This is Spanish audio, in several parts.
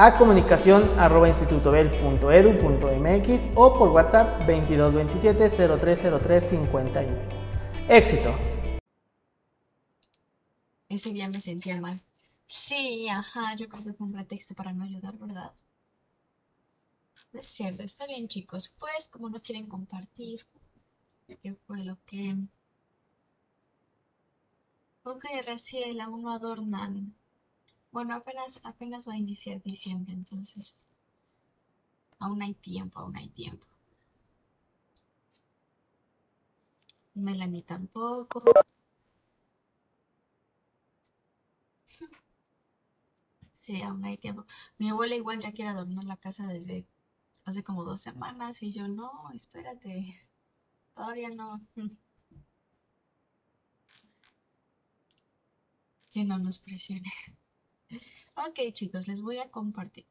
a comunicación arroba institutobel.edu.mx o por WhatsApp 2227 0303 51. Éxito. Ese día me sentía mal. Sí, ajá, yo creo que fue un pretexto para no ayudar, ¿verdad? Es cierto, está bien chicos. Pues como no quieren compartir, ¿qué fue lo que... Ok, Raciel, aún no adornan. Bueno, apenas, apenas va a iniciar diciembre, entonces aún hay tiempo, aún hay tiempo. Melanie tampoco. Sí, aún hay tiempo. Mi abuela igual ya quiere en la casa desde hace como dos semanas y yo no, espérate, todavía no. Que no nos presione. Ok, chicos, les voy a compartir.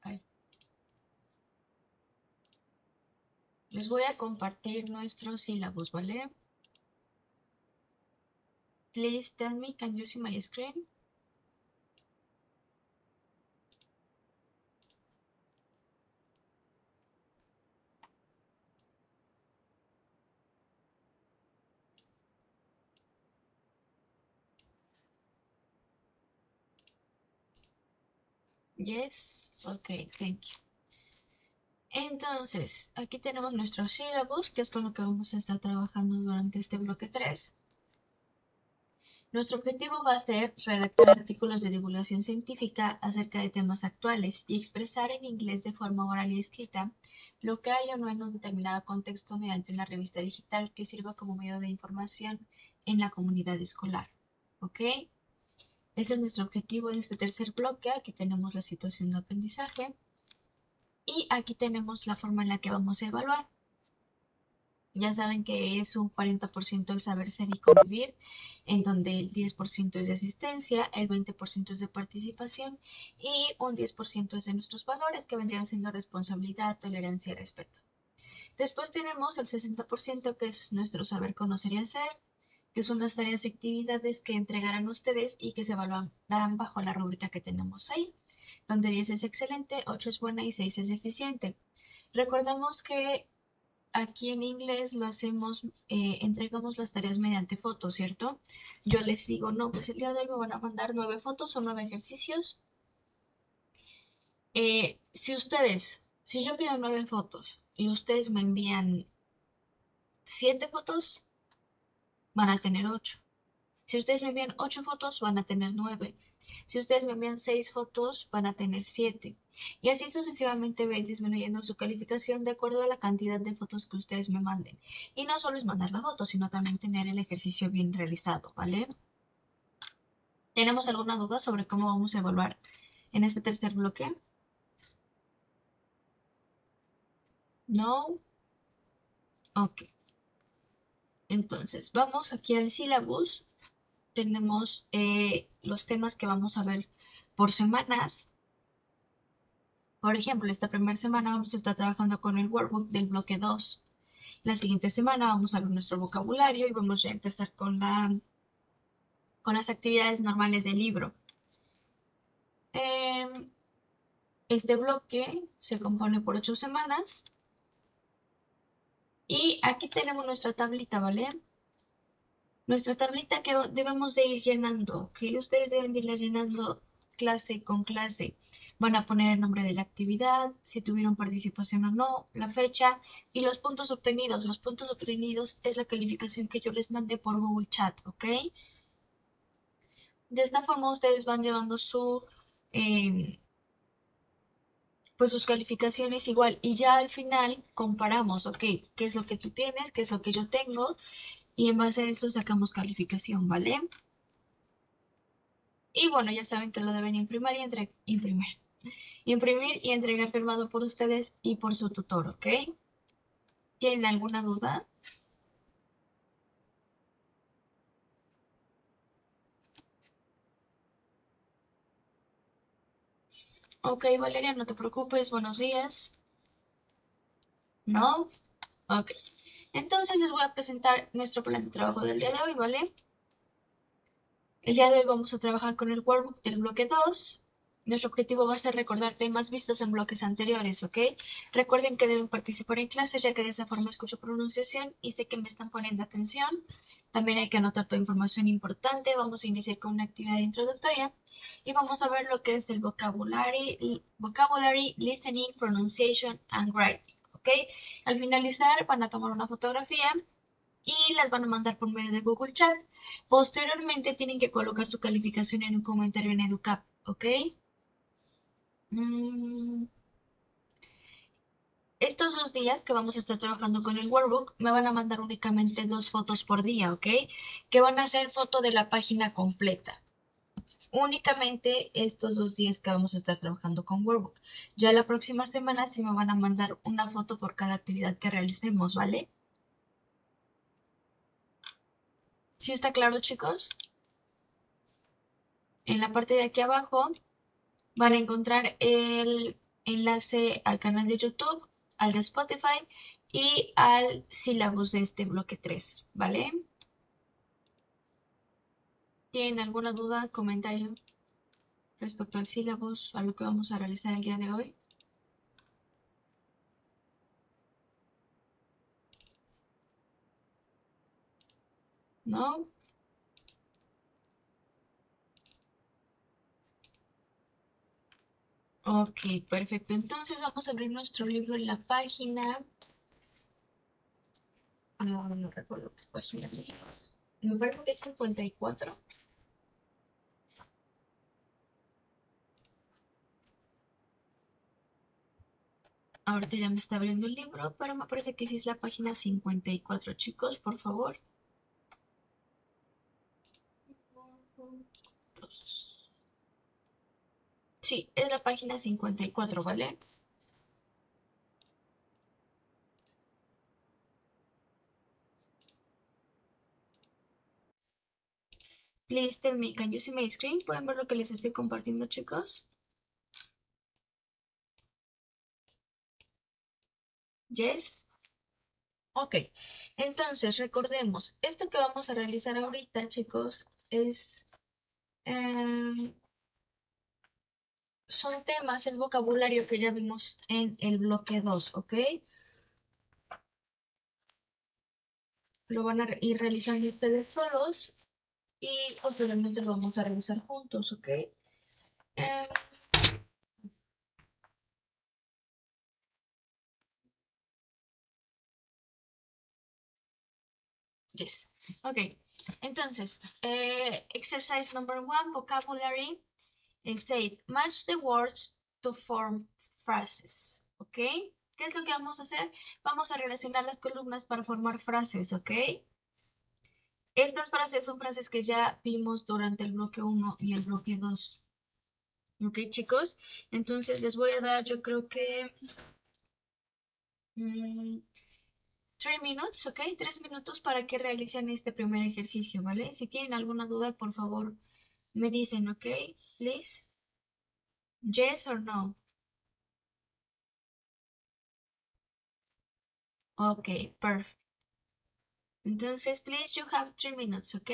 Les voy a compartir nuestro sílabus, ¿vale? Please tell me, can you see my screen? Yes, ok, thank you. Entonces, aquí tenemos nuestros sílabos, que es con lo que vamos a estar trabajando durante este bloque 3. Nuestro objetivo va a ser redactar artículos de divulgación científica acerca de temas actuales y expresar en inglés de forma oral y escrita lo que hay o no en un determinado contexto mediante una revista digital que sirva como medio de información en la comunidad escolar. ¿Ok? Ese es nuestro objetivo de este tercer bloque. Aquí tenemos la situación de aprendizaje. Y aquí tenemos la forma en la que vamos a evaluar. Ya saben que es un 40% el saber ser y convivir, en donde el 10% es de asistencia, el 20% es de participación y un 10% es de nuestros valores que vendrían siendo responsabilidad, tolerancia y respeto. Después tenemos el 60% que es nuestro saber conocer y hacer, que son las tareas y actividades que entregarán ustedes y que se evaluarán bajo la rúbrica que tenemos ahí, donde 10 es excelente, 8 es buena y 6 es eficiente. Recordamos que aquí en inglés lo hacemos, eh, entregamos las tareas mediante fotos, ¿cierto? Yo les digo, no, pues el día de hoy me van a mandar nueve fotos o nueve ejercicios. Eh, si ustedes, si yo pido nueve fotos y ustedes me envían siete fotos, van a tener 8. Si ustedes me envían 8 fotos, van a tener 9. Si ustedes me envían 6 fotos, van a tener 7. Y así sucesivamente ven disminuyendo su calificación de acuerdo a la cantidad de fotos que ustedes me manden. Y no solo es mandar la foto, sino también tener el ejercicio bien realizado, ¿vale? ¿Tenemos alguna duda sobre cómo vamos a evaluar en este tercer bloque? ¿No? Ok. Entonces, vamos aquí al sílabus. Tenemos eh, los temas que vamos a ver por semanas. Por ejemplo, esta primera semana vamos a estar trabajando con el workbook del bloque 2. La siguiente semana vamos a ver nuestro vocabulario y vamos a empezar con, la, con las actividades normales del libro. Em, este bloque se compone por ocho semanas y aquí tenemos nuestra tablita, ¿vale? Nuestra tablita que debemos de ir llenando, que ustedes deben de llenando clase con clase. Van a poner el nombre de la actividad, si tuvieron participación o no, la fecha y los puntos obtenidos. Los puntos obtenidos es la calificación que yo les mandé por Google Chat, ¿ok? De esta forma ustedes van llevando su... Eh, pues sus calificaciones igual y ya al final comparamos, ok, qué es lo que tú tienes, qué es lo que yo tengo y en base a eso sacamos calificación, ¿vale? Y bueno, ya saben que lo deben imprimir y entre imprimir. Imprimir y entregar firmado por ustedes y por su tutor, ¿ok? ¿Tienen alguna duda? Ok, Valeria, no te preocupes, buenos días. ¿No? Ok. Entonces les voy a presentar nuestro plan de trabajo del día de hoy, ¿vale? El día de hoy vamos a trabajar con el workbook del bloque 2. Nuestro objetivo va a ser recordar temas vistos en bloques anteriores, ¿ok? Recuerden que deben participar en clases ya que de esa forma escucho pronunciación y sé que me están poniendo atención. También hay que anotar toda información importante. Vamos a iniciar con una actividad introductoria y vamos a ver lo que es el vocabulary, vocabulary listening, pronunciation and writing. Al finalizar van a tomar una fotografía y las van a mandar por medio de Google Chat. Posteriormente tienen que colocar su calificación en un comentario en EduCap, ¿ok? Mm. Estos dos días que vamos a estar trabajando con el workbook me van a mandar únicamente dos fotos por día, ¿ok? Que van a ser foto de la página completa únicamente estos dos días que vamos a estar trabajando con Workbook. Ya la próxima semana sí me van a mandar una foto por cada actividad que realicemos, ¿vale? ¿Sí está claro, chicos? En la parte de aquí abajo van a encontrar el enlace al canal de YouTube, al de Spotify y al sílabus de este bloque 3, ¿vale? ¿Tienen alguna duda, comentario respecto al sílabus, a lo que vamos a realizar el día de hoy? ¿No? Ok, perfecto. Entonces vamos a abrir nuestro libro en la página. No, no recuerdo qué página es. Me parece que es 54. Ahorita ya me está abriendo el libro, pero me parece que sí es la página 54, chicos, por favor. Sí, es la página 54, ¿vale? Please tell me, can you see my screen? ¿Pueden ver lo que les estoy compartiendo, chicos? Yes. Ok, entonces recordemos, esto que vamos a realizar ahorita, chicos, es... Em, son temas, es vocabulario que ya vimos en el bloque 2, ¿ok? Lo van a ir realizando ustedes solos y posteriormente lo vamos a revisar juntos, ¿ok? Em, Yes. Ok. Entonces, eh, exercise number one, vocabulary. And say, match the words to form phrases. Ok. ¿Qué es lo que vamos a hacer? Vamos a relacionar las columnas para formar frases, ¿ok? Estas frases son frases que ya vimos durante el bloque 1 y el bloque 2. ¿Ok, chicos? Entonces les voy a dar, yo creo que... Mm, Tres minutos, ¿ok? Tres minutos para que realicen este primer ejercicio, ¿vale? Si tienen alguna duda, por favor, me dicen, ¿ok? Please. Yes or no? Ok, perfect. Entonces, please, you have three minutes, ¿ok?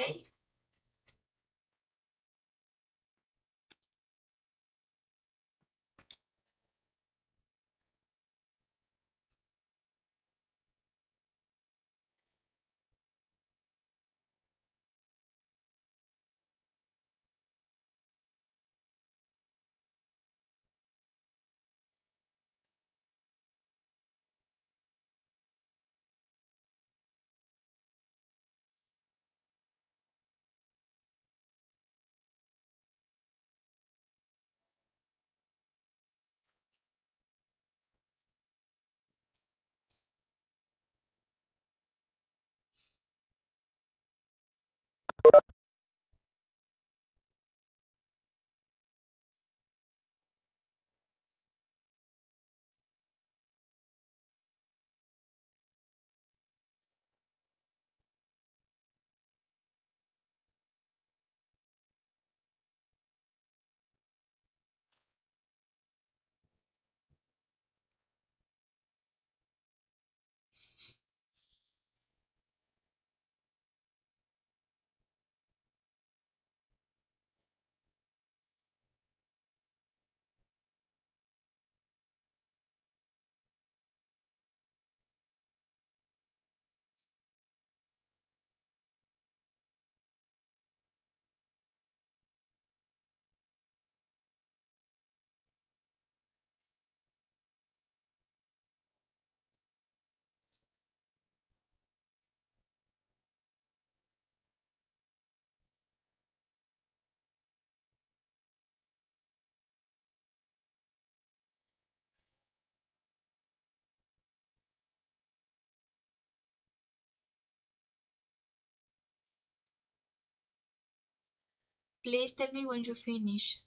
Please tell me when you finish.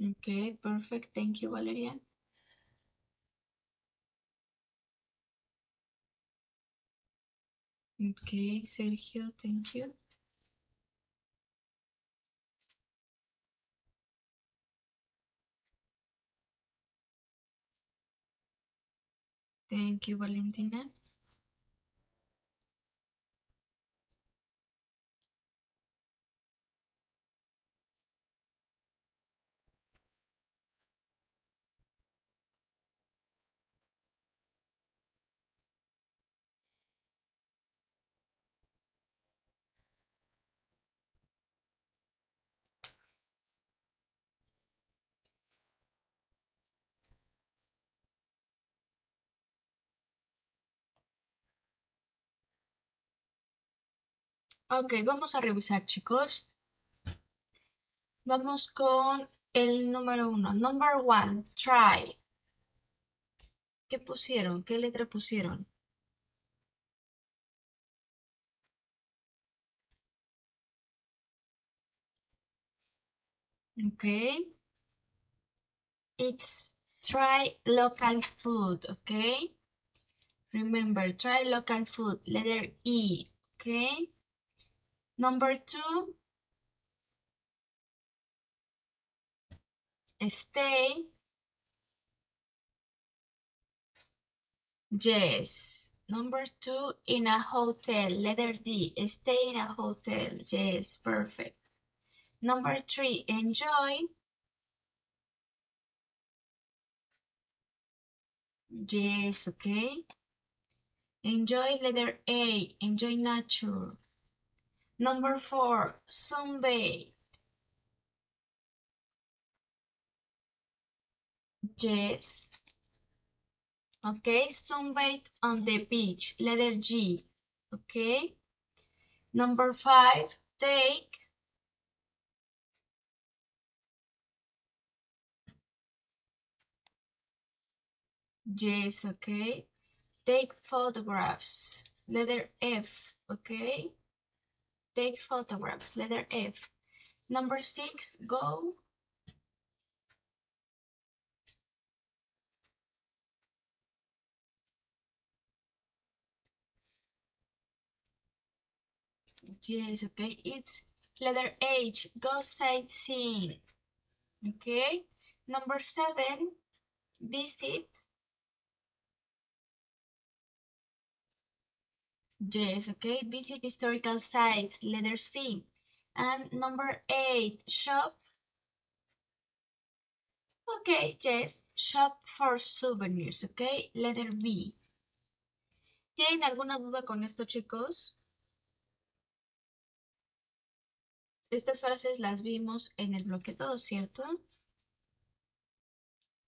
Okay, perfect. Thank you, Valeria. Okay, Sergio, thank you. Thank you, Valentina. Ok, vamos a revisar, chicos. Vamos con el número uno. Number one, try. ¿Qué pusieron? ¿Qué letra pusieron? Okay. It's try local food, okay? Remember, try local food, letter E, okay? Number two, stay. Yes. Number two, in a hotel, letter D, stay in a hotel. Yes, perfect. Number three, enjoy. Yes, okay. Enjoy letter A, enjoy nature. Number four, sunbathe. Yes. Okay, sunbathe on the beach, letter G. Okay. Number five, take. Yes, okay. Take photographs, letter F, okay. Take photographs, letter F. Number six, go. Yes, okay. It's letter H, go sightseeing. Okay. Number seven, visit. Yes, okay. Visit historical sites, letter C. And number eight, shop. Okay, yes, shop for souvenirs, okay. Letter B. ¿Tienen alguna duda con esto, chicos? Estas frases las vimos en el bloque 2, ¿cierto?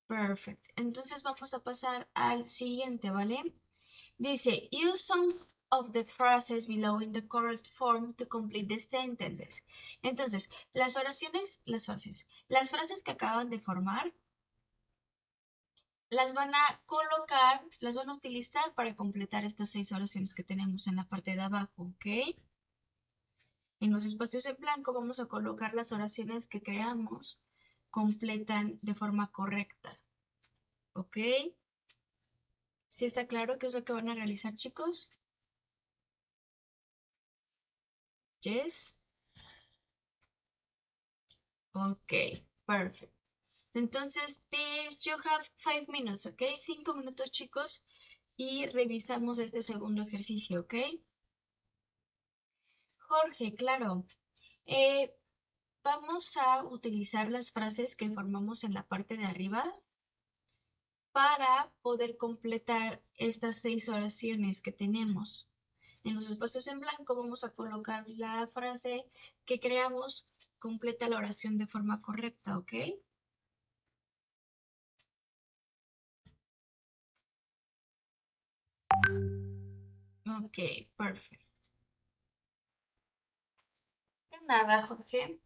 Perfect. Entonces vamos a pasar al siguiente, ¿vale? Dice, use some of the phrases below in the correct form to complete the sentences. Entonces, las oraciones, las frases, las frases que acaban de formar, las van a colocar, las van a utilizar para completar estas seis oraciones que tenemos en la parte de abajo, ¿ok? En los espacios en blanco vamos a colocar las oraciones que creamos completan de forma correcta. ¿Ok? ¿Sí está claro qué es lo que van a realizar, chicos? Yes. Ok, perfect. Entonces, this you have five minutes, ¿ok? Cinco minutos, chicos, y revisamos este segundo ejercicio, ¿ok? Jorge, claro. Eh, vamos a utilizar las frases que formamos en la parte de arriba para poder completar estas seis oraciones que tenemos. En los espacios en blanco vamos a colocar la frase que creamos completa la oración de forma correcta, ¿ok? Ok, perfecto. nada, Jorge.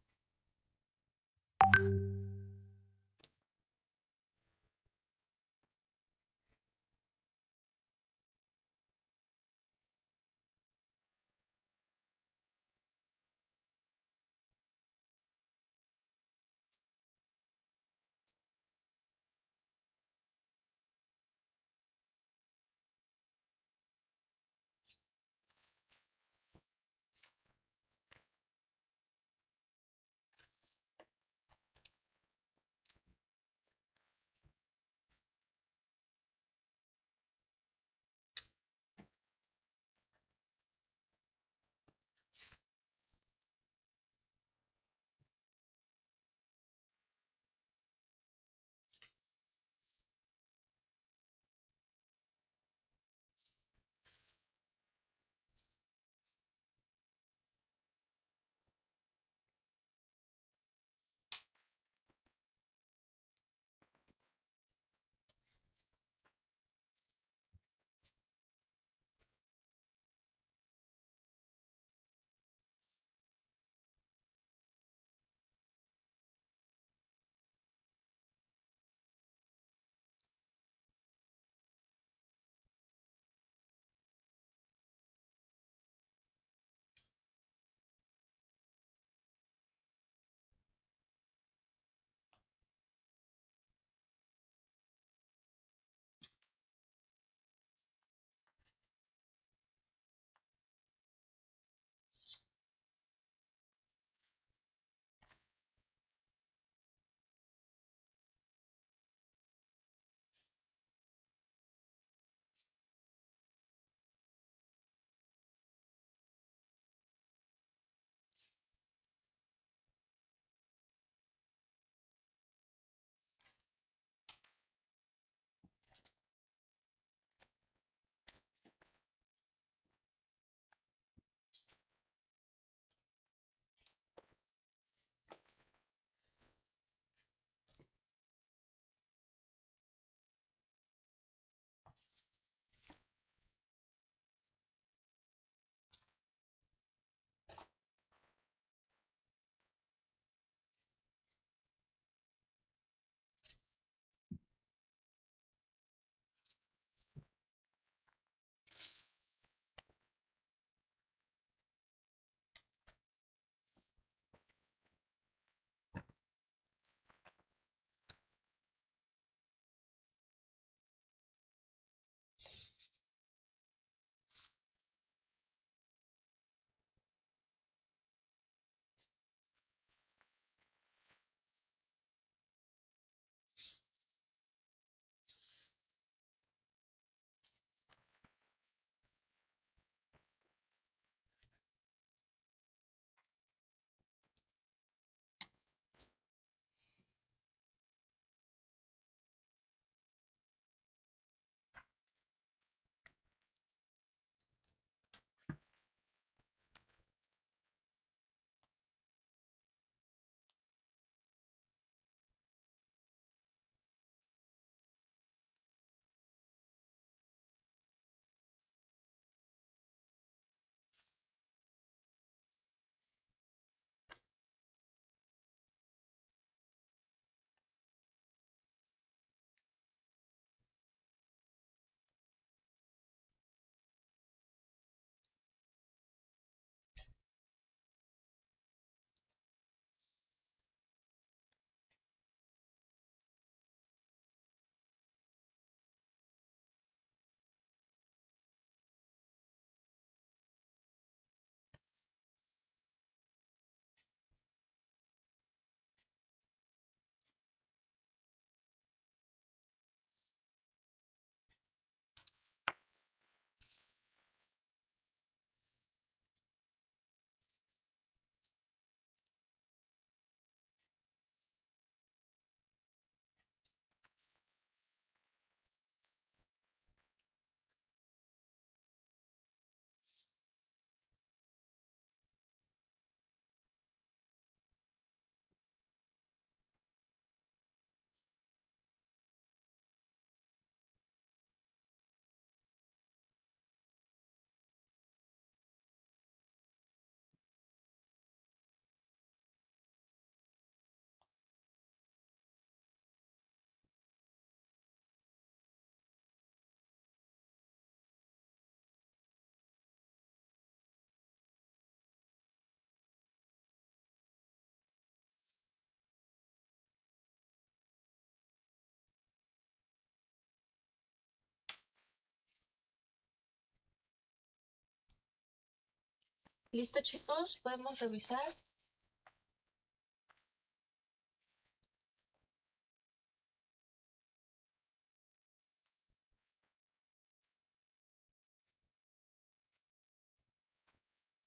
¿Listo chicos? ¿Podemos revisar?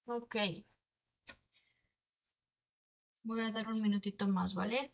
Ok. Voy a dar un minutito más, ¿vale?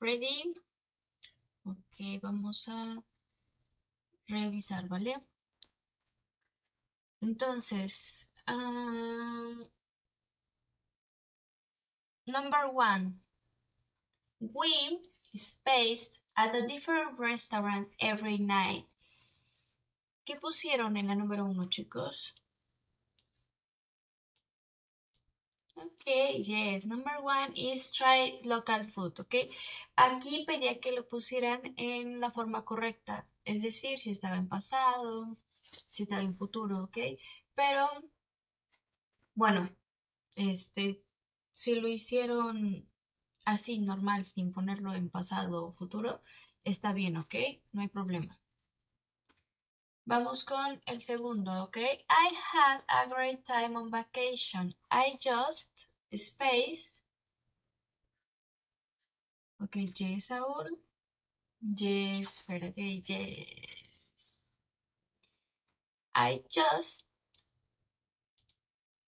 Ready? Ok, vamos a revisar, ¿vale? Entonces, um, number one, we space at a different restaurant every night. ¿Qué pusieron en la número uno, chicos? Ok, yes. Number one is try local food, ok. Aquí pedía que lo pusieran en la forma correcta, es decir, si estaba en pasado, si estaba en futuro, ok. Pero, bueno, este, si lo hicieron así, normal, sin ponerlo en pasado o futuro, está bien, ok. No hay problema. Vamos con el segundo, ¿ok? I had a great time on vacation. I just space. Ok, yes, Saúl. Yes, espera, ok, yes. I just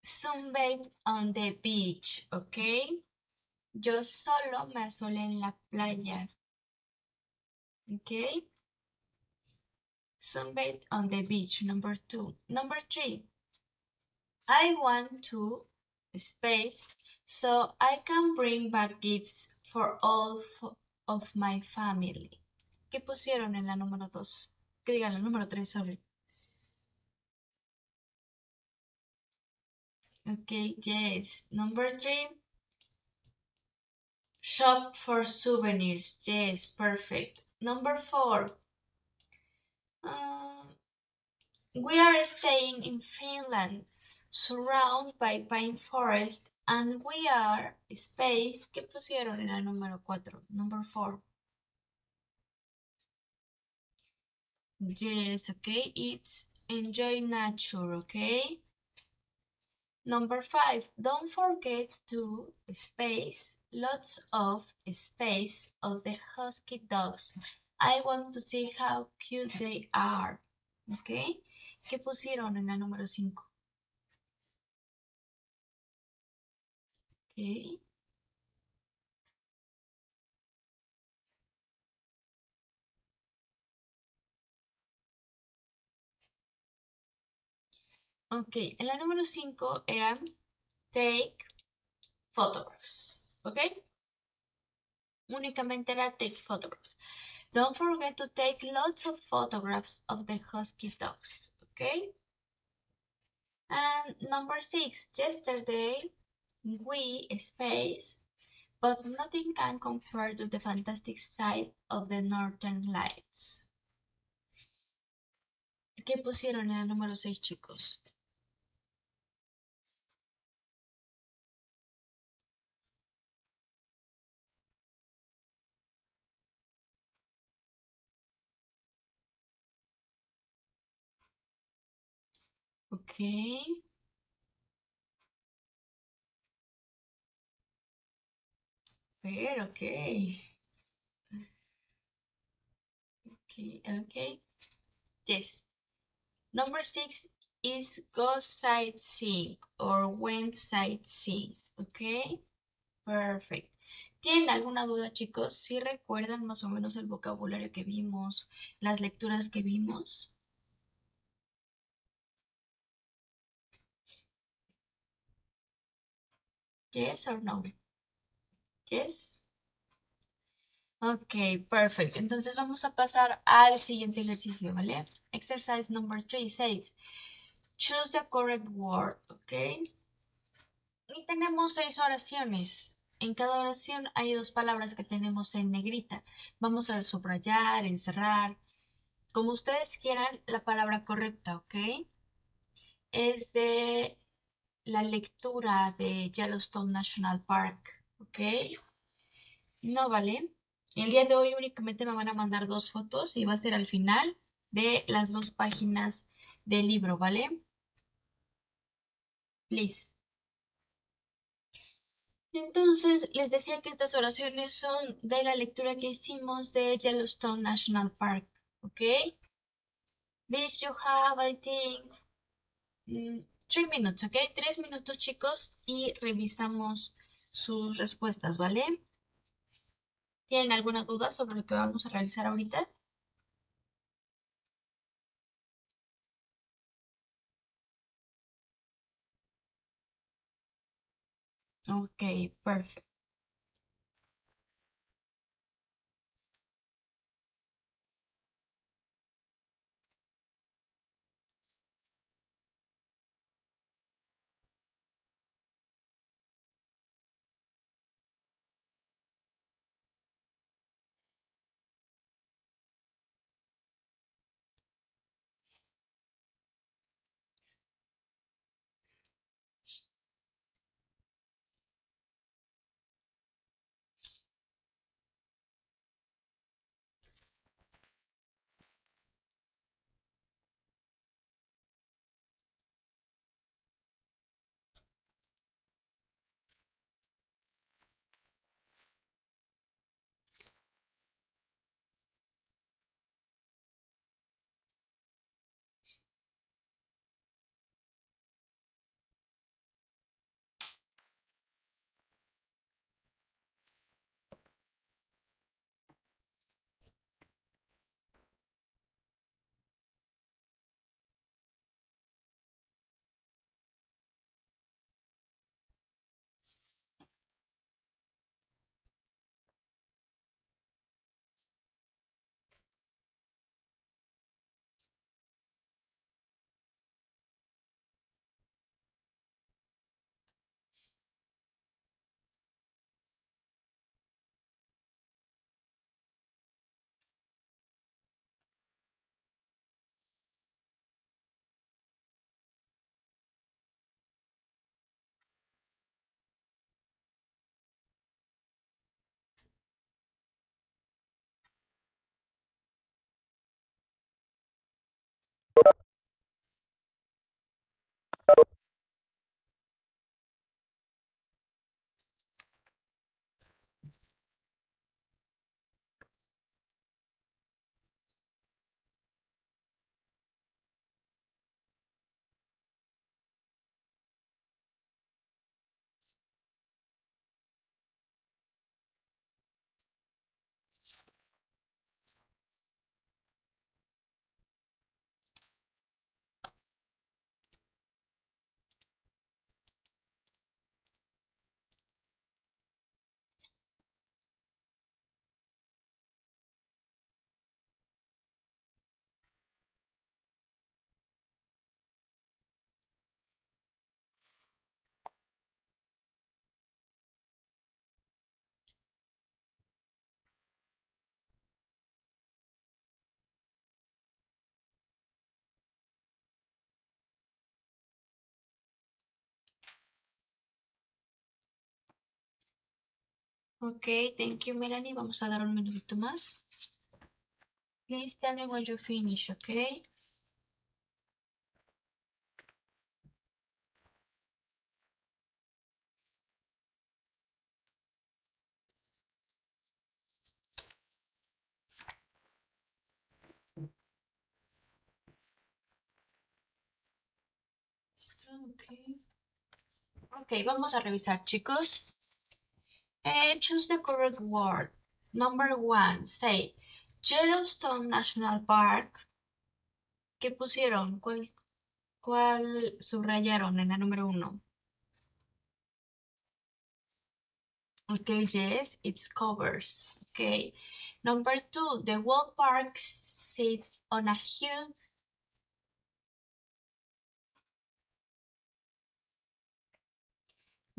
sunbathed on the beach, ok. Yo solo me asolé en la playa. Ok. Sunbathe on the beach, number two. Number three, I want to space so I can bring back gifts for all of my family. ¿Qué pusieron en la número dos? Que digan la número tres, sorry. Okay, yes. Number three, shop for souvenirs. Yes, perfect. Number four, we are staying in Finland, surrounded by pine forest, and we are space. ¿Qué pusieron en la número 4? Number 4. Yes, okay. It's enjoy nature, okay? Number 5. Don't forget to space lots of space of the husky dogs I want to see how cute they are. ¿Ok? ¿Qué pusieron en la número 5? ¿Ok? Ok, en la número 5 era take photographs, ¿ok? Únicamente era take photographs. Don't forget to take lots of photographs of the husky dogs. Okay? And number six, yesterday we space, but nothing can compare to the fantastic sight of the northern lights. ¿Qué pusieron en el número 6, chicos? Ok. Pero, ok. Okay, okay. Yes. Number six is go sightseeing or went sightseeing. Okay. Perfect. ¿Tienen alguna duda, chicos? ¿Si recuerdan más o menos el vocabulario que vimos, las lecturas que vimos? Yes or no? Yes. Ok, perfect. Entonces vamos a pasar al siguiente ejercicio, ¿vale? Exercise number 3 says, choose the correct word, ¿ok? Y tenemos seis oraciones. En cada oración hay dos palabras que tenemos en negrita. Vamos a subrayar, encerrar, como ustedes quieran la palabra correcta, ¿ok? Es de la lectura de Yellowstone National Park, ¿ok? No vale. El día de hoy únicamente me van a mandar dos fotos y va a ser al final de las dos páginas del libro, ¿vale? Please. Entonces, les decía que estas oraciones son de la lectura que hicimos de Yellowstone National Park, ¿ok? This you have, I think, three minutes, ¿ok? Tres minutos, chicos, y revisamos sus respuestas, ¿vale? ¿Tienen alguna duda sobre lo que vamos a realizar ahorita? Ok, perfecto. Ok, thank you, Melanie. Vamos a dar un minutito más. Please tell me when you finish, okay? Okay. ok, vamos a revisar, chicos. Eh, choose the correct word. Number one, say Yellowstone National Park. ¿Qué pusieron? ¿Cuál, cuál subrayaron en la número uno? Okay, yes, it covers. Okay. Number two, the World Park sits on a huge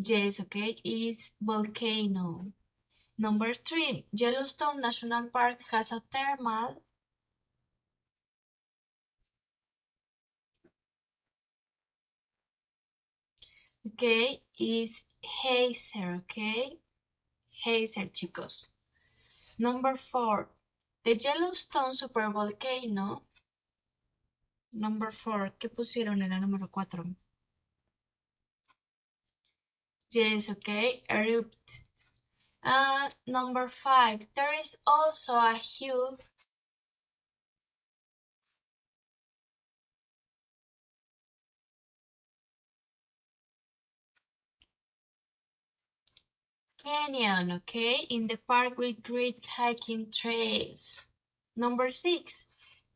Yes, okay, is volcano. Number three, Yellowstone National Park has a thermal. Okay, is geyser, okay? Geyser, chicos. Number four, the Yellowstone supervolcano. Number four, ¿qué pusieron en la número cuatro? Yes, okay, erupt. Uh, number five, there is also a huge canyon, okay, in the park with great hiking trails. Number six,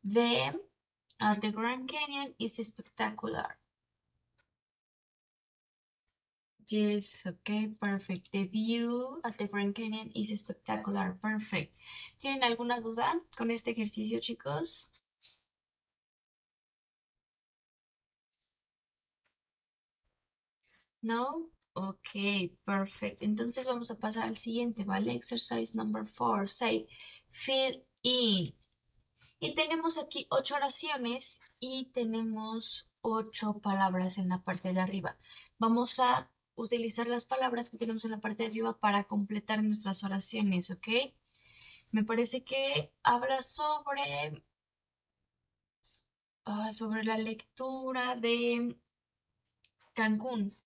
the, uh, the Grand Canyon is spectacular. Yes, okay, perfect. The view at the Grand Canyon is spectacular, perfect. ¿Tienen alguna duda con este ejercicio, chicos? No? Ok, perfect. Entonces vamos a pasar al siguiente, ¿vale? Exercise number four. Say, fill in. Y tenemos aquí ocho oraciones y tenemos ocho palabras en la parte de arriba. Vamos a utilizar las palabras que tenemos en la parte de arriba para completar nuestras oraciones, ¿ok? Me parece que habla sobre, ah, sobre la lectura de Cancún.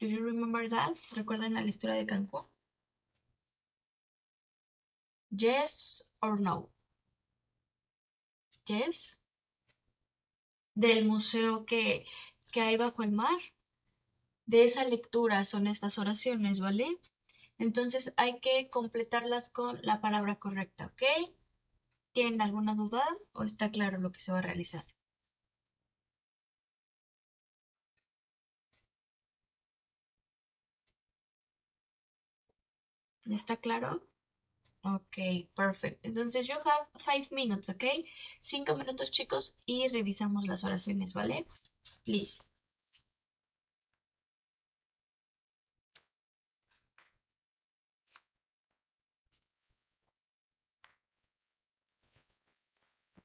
Do you remember that? ¿Recuerdan la lectura de Cancún? Yes or no? Yes. Del museo que, que hay bajo el mar de esa lectura son estas oraciones, ¿vale? Entonces hay que completarlas con la palabra correcta, ¿ok? ¿Tienen alguna duda o está claro lo que se va a realizar? ¿Está claro? Ok, perfecto. Entonces, you have five minutes, ¿ok? Cinco minutos, chicos, y revisamos las oraciones, ¿vale? Please.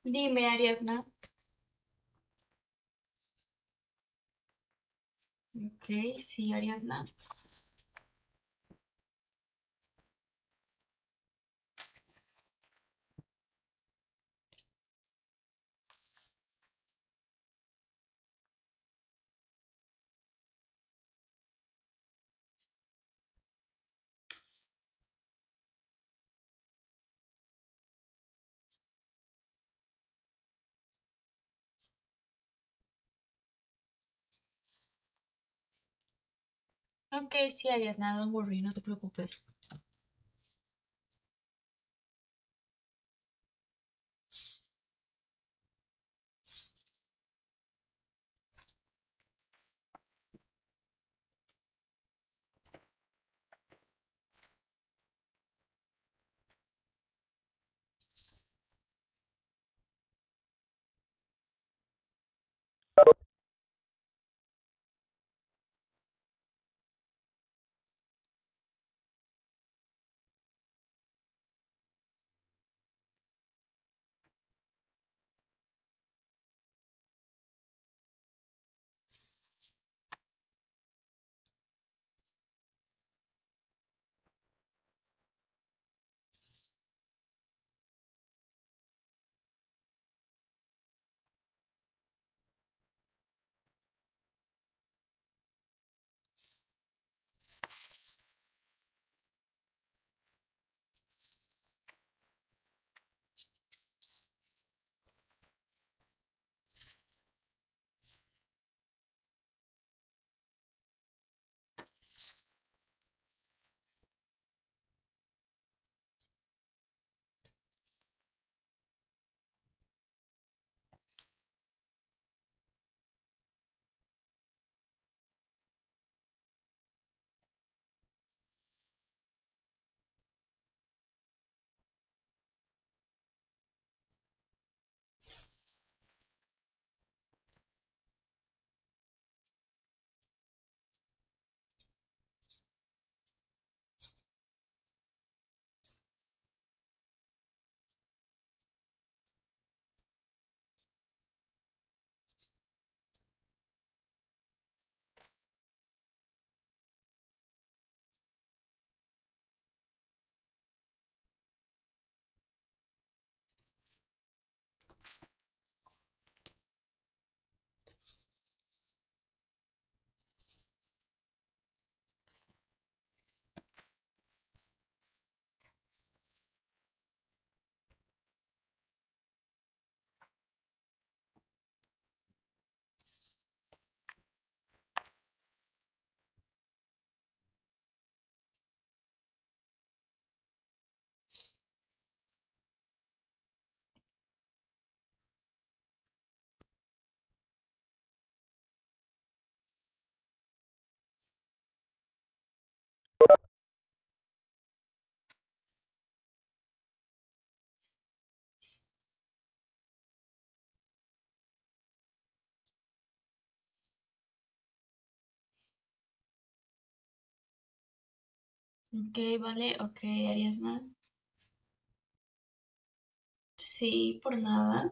Dime, Ariadna. Ok, sí, Ariadna. Ok, sí, Ariadna, don't worry, no te preocupes. Ok, vale, ok, Ariadna. Sí, por nada.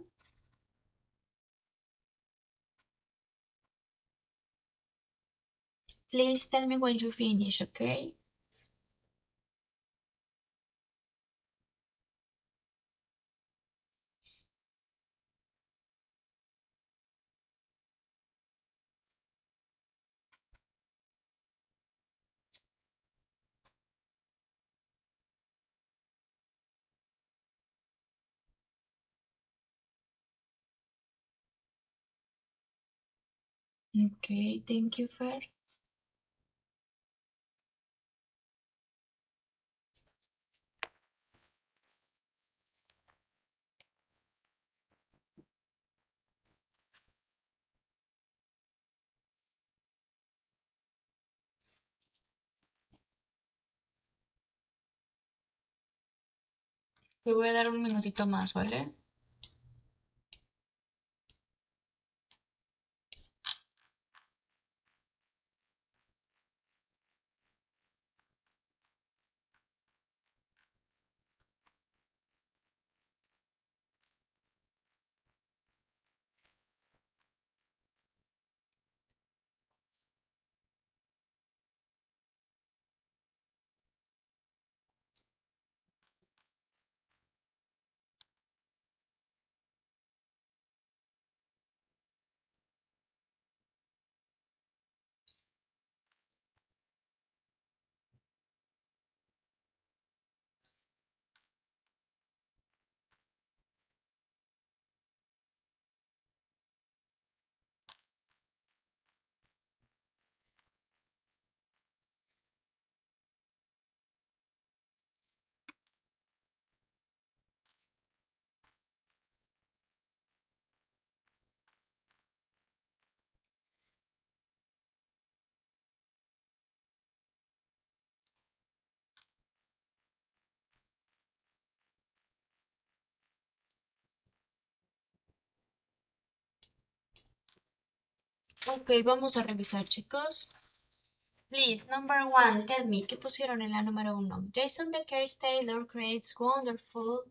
Please tell me when you finish, okay? Okay, thank you, Fer. Le voy a dar un minutito más, ¿vale? Ok, vamos a revisar, chicos. Please, number one, tell me, ¿qué pusieron en la número uno? Jason the Taylor creates wonderful.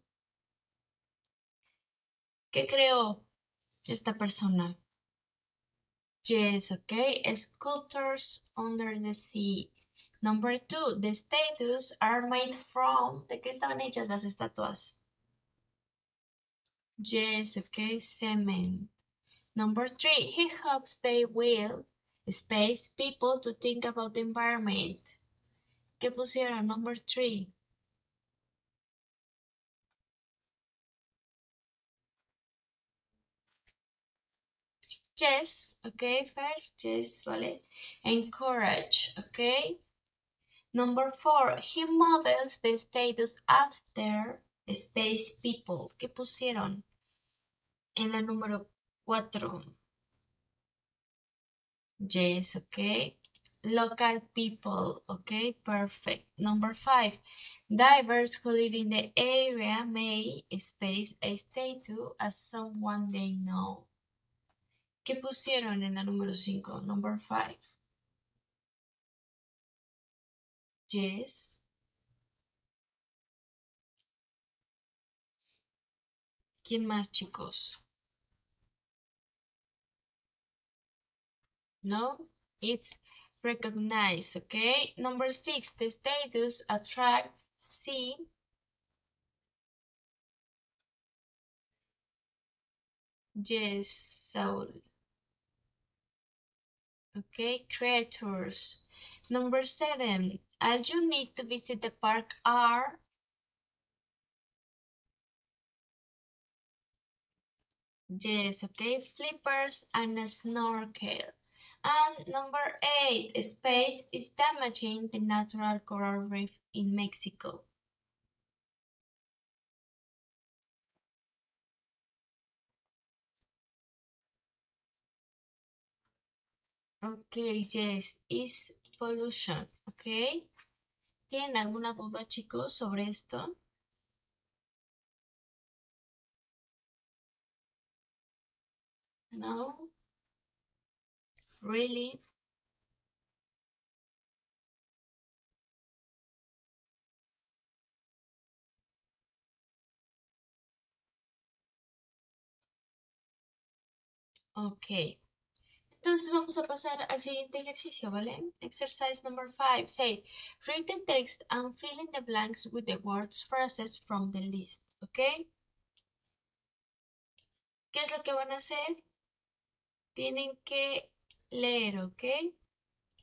¿Qué creó esta persona? Yes, okay. Sculptures under the sea. Number two, the statues are made from. ¿De qué estaban hechas las estatuas? Yes, okay. Cement. Number three, he hopes they will space people to think about the environment. ¿Qué pusieron? Number three. Yes, okay, fair. Yes, vale. Encourage, okay. Number four, he models the status after space people. ¿Qué pusieron? En la número cuatro. Yes, okay. Local people, okay, perfect. Number five, divers who live in the area may space a statue as someone they know. ¿Qué pusieron en la número 5? Number 5. Yes. ¿Quién más, chicos? No, it's recognized, okay? Number 6, the status attract, see. Yes, soul. Okay, creators. Number seven, all you need to visit the park are Yes, okay, flippers and a snorkel. And number eight, space is damaging the natural coral reef in Mexico. Okay, yes, is pollution, okay. ¿Tienen alguna duda, chicos, sobre esto? No? really Ok. Entonces vamos a pasar al siguiente ejercicio, ¿vale? Exercise number five. Say, read the text and fill in the blanks with the words, phrases from the list, ¿ok? ¿Qué es lo que van a hacer? Tienen que leer, ¿ok?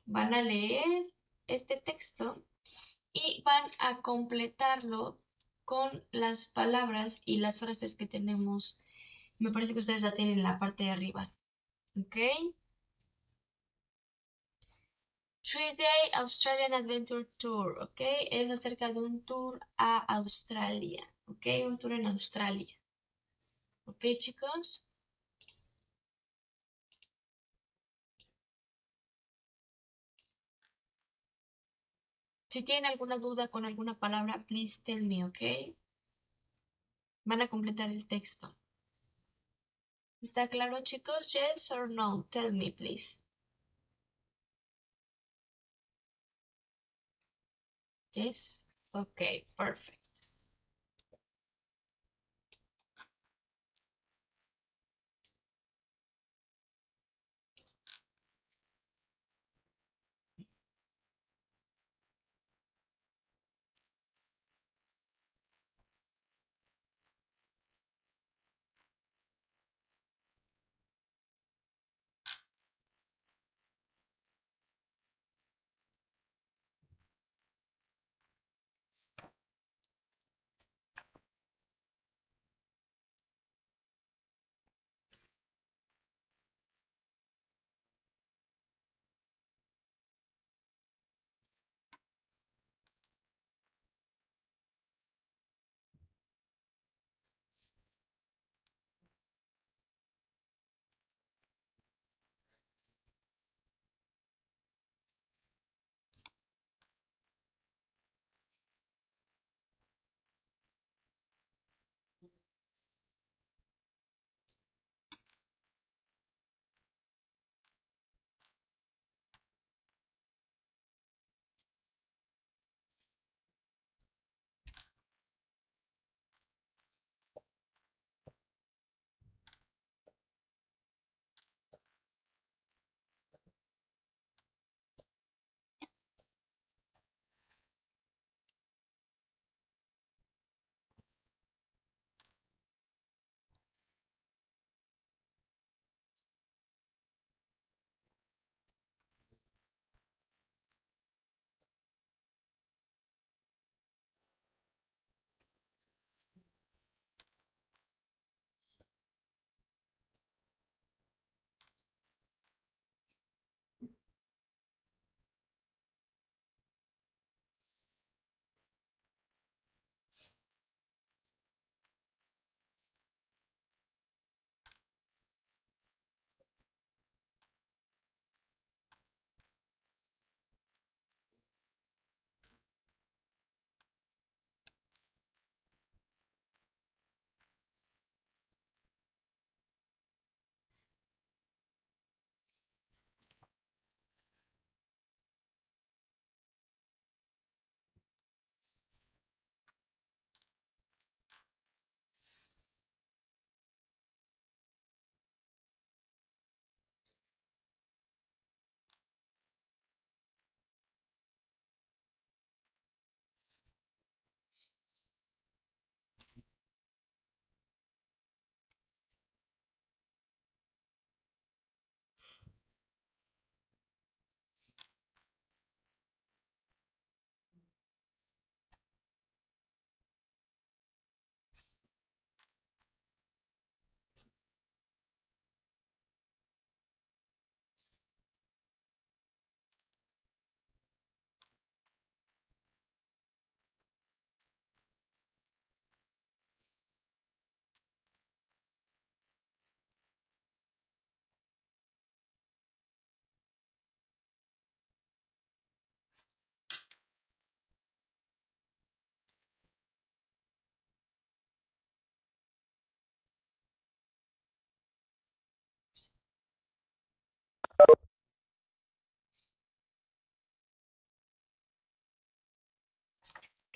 Van a leer este texto y van a completarlo con las palabras y las frases que tenemos. Me parece que ustedes la tienen en la parte de arriba. ¿Ok? Three Day Australian Adventure Tour, ¿ok? Es acerca de un tour a Australia, ¿ok? Un tour en Australia. ¿Ok, chicos? Si tienen alguna duda con alguna palabra, please tell me, ¿ok? Van a completar el texto. ¿Está claro, chicos? Yes or no? Tell me, please. Yes? Okay, perfect.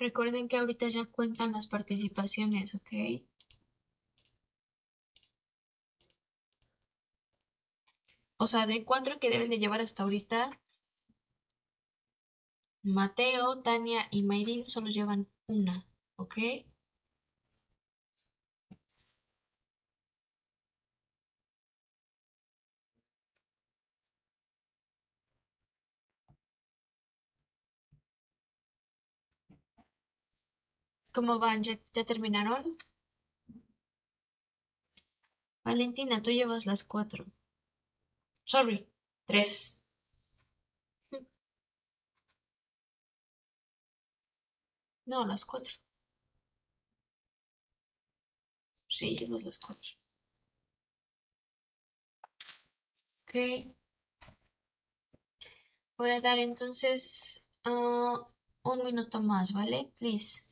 Recuerden que ahorita ya cuentan las participaciones, ¿ok? O sea, de cuatro que deben de llevar hasta ahorita, Mateo, Tania y Mayrin solo llevan una, ¿ok? ¿Cómo van? ¿Ya, terminaron? Valentina, tú llevas las cuatro. Sorry, tres. No, las cuatro. Sí, llevas las cuatro. Ok. Voy a dar entonces ah, un minuto más, ¿vale? Please.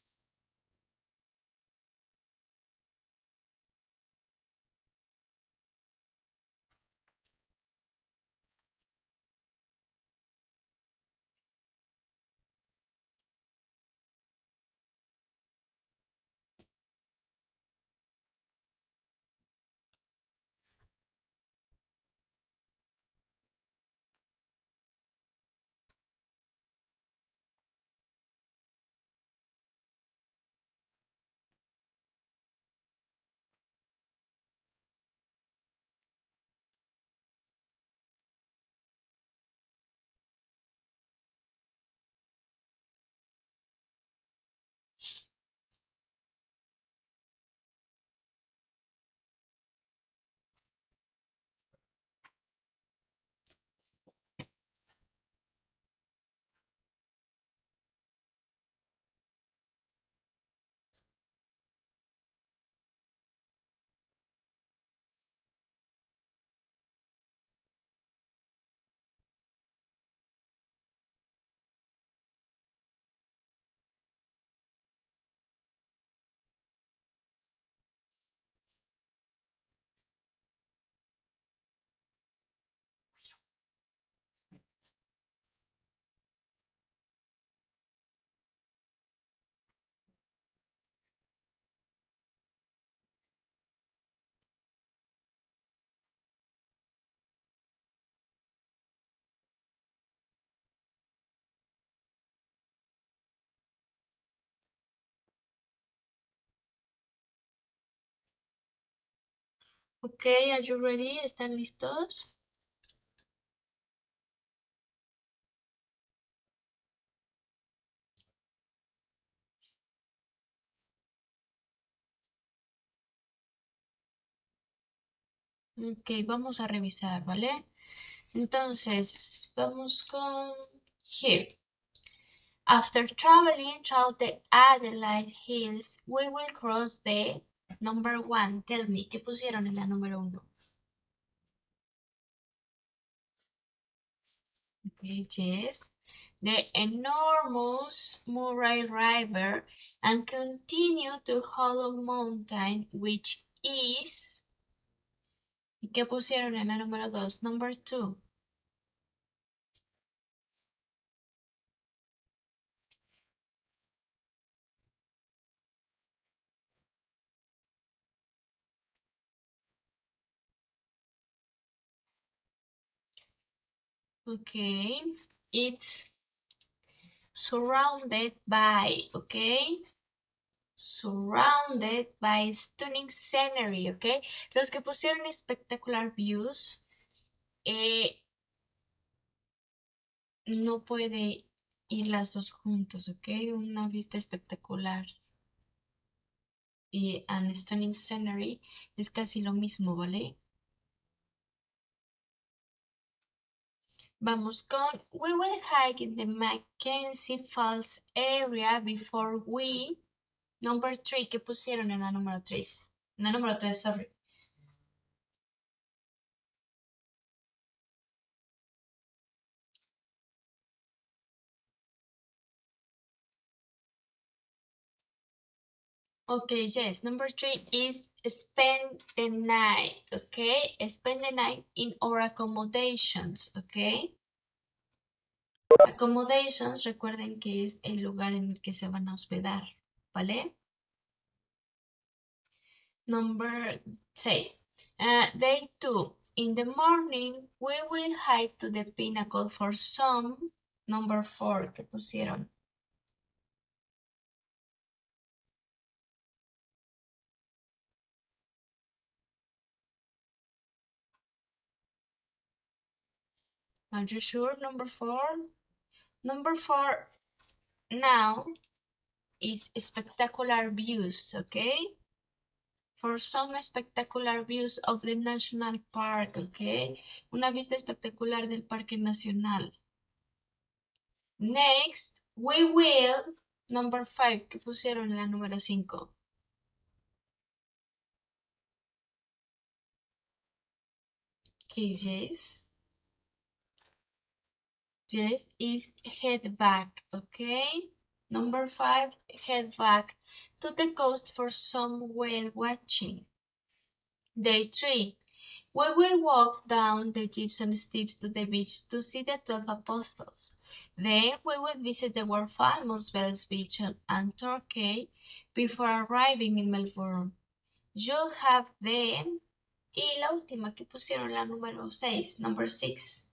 Ok, are you ready? ¿Están listos? Ok, vamos a revisar, ¿vale? Entonces, vamos con here. After traveling through the Adelaide Hills, we will cross the number one. Tell me, ¿qué pusieron en la número uno? Okay, yes. The enormous Murray River and continue to Hollow Mountain, which is... ¿Y qué pusieron en la número dos? Number two. Okay, it's surrounded by, okay, surrounded by stunning scenery, okay. Los que pusieron espectacular views, eh, no puede ir las dos juntas, ok. Una vista espectacular y an stunning scenery es casi lo mismo, ¿vale? Vamos con We will hike in the Mackenzie Falls area before we Number 3, ¿qué pusieron en la número 3? En la número 3, sorry. Okay, yes. Number three is spend the night, okay? Spend the night in our accommodations, okay? Accommodations, recuerden que es el lugar en el que se van a hospedar, ¿vale? Number, say, uh, day two, In the morning, we will hike to the pinnacle for some. Number four, que pusieron. Are you sure? Number four? Number four now is spectacular views, okay? For some spectacular views of the national park, okay? Una vista espectacular del parque nacional. Next, we will, number five, que pusieron la número cinco. Okay, yes. Yes, is head back, okay? Number five, head back to the coast for some whale watching. Day three, we will walk down the Gibson steps to the beach to see the twelve apostles. Then we will visit the world famous Bells Beach and Torquay before arriving in Melbourne. You'll have them. Y la última que pusieron, la número 6, number 6.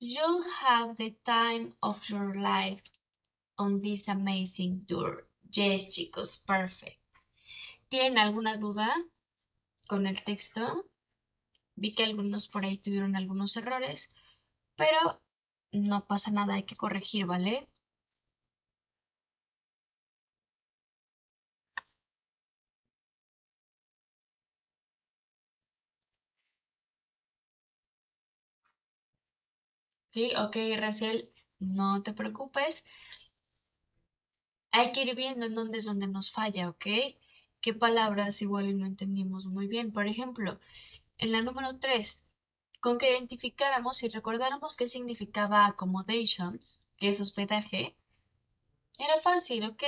You'll have the time of your life on this amazing tour. Yes, chicos, perfect. ¿Tienen alguna duda con el texto? Vi que algunos por ahí tuvieron algunos errores, pero no pasa nada, hay que corregir, ¿vale? Ok, Rachel, no te preocupes. Hay que ir viendo en dónde es donde nos falla, ¿ok? ¿Qué palabras igual y no entendimos muy bien? Por ejemplo, en la número 3, con que identificáramos y recordáramos qué significaba accommodations, que es hospedaje, era fácil, ¿ok?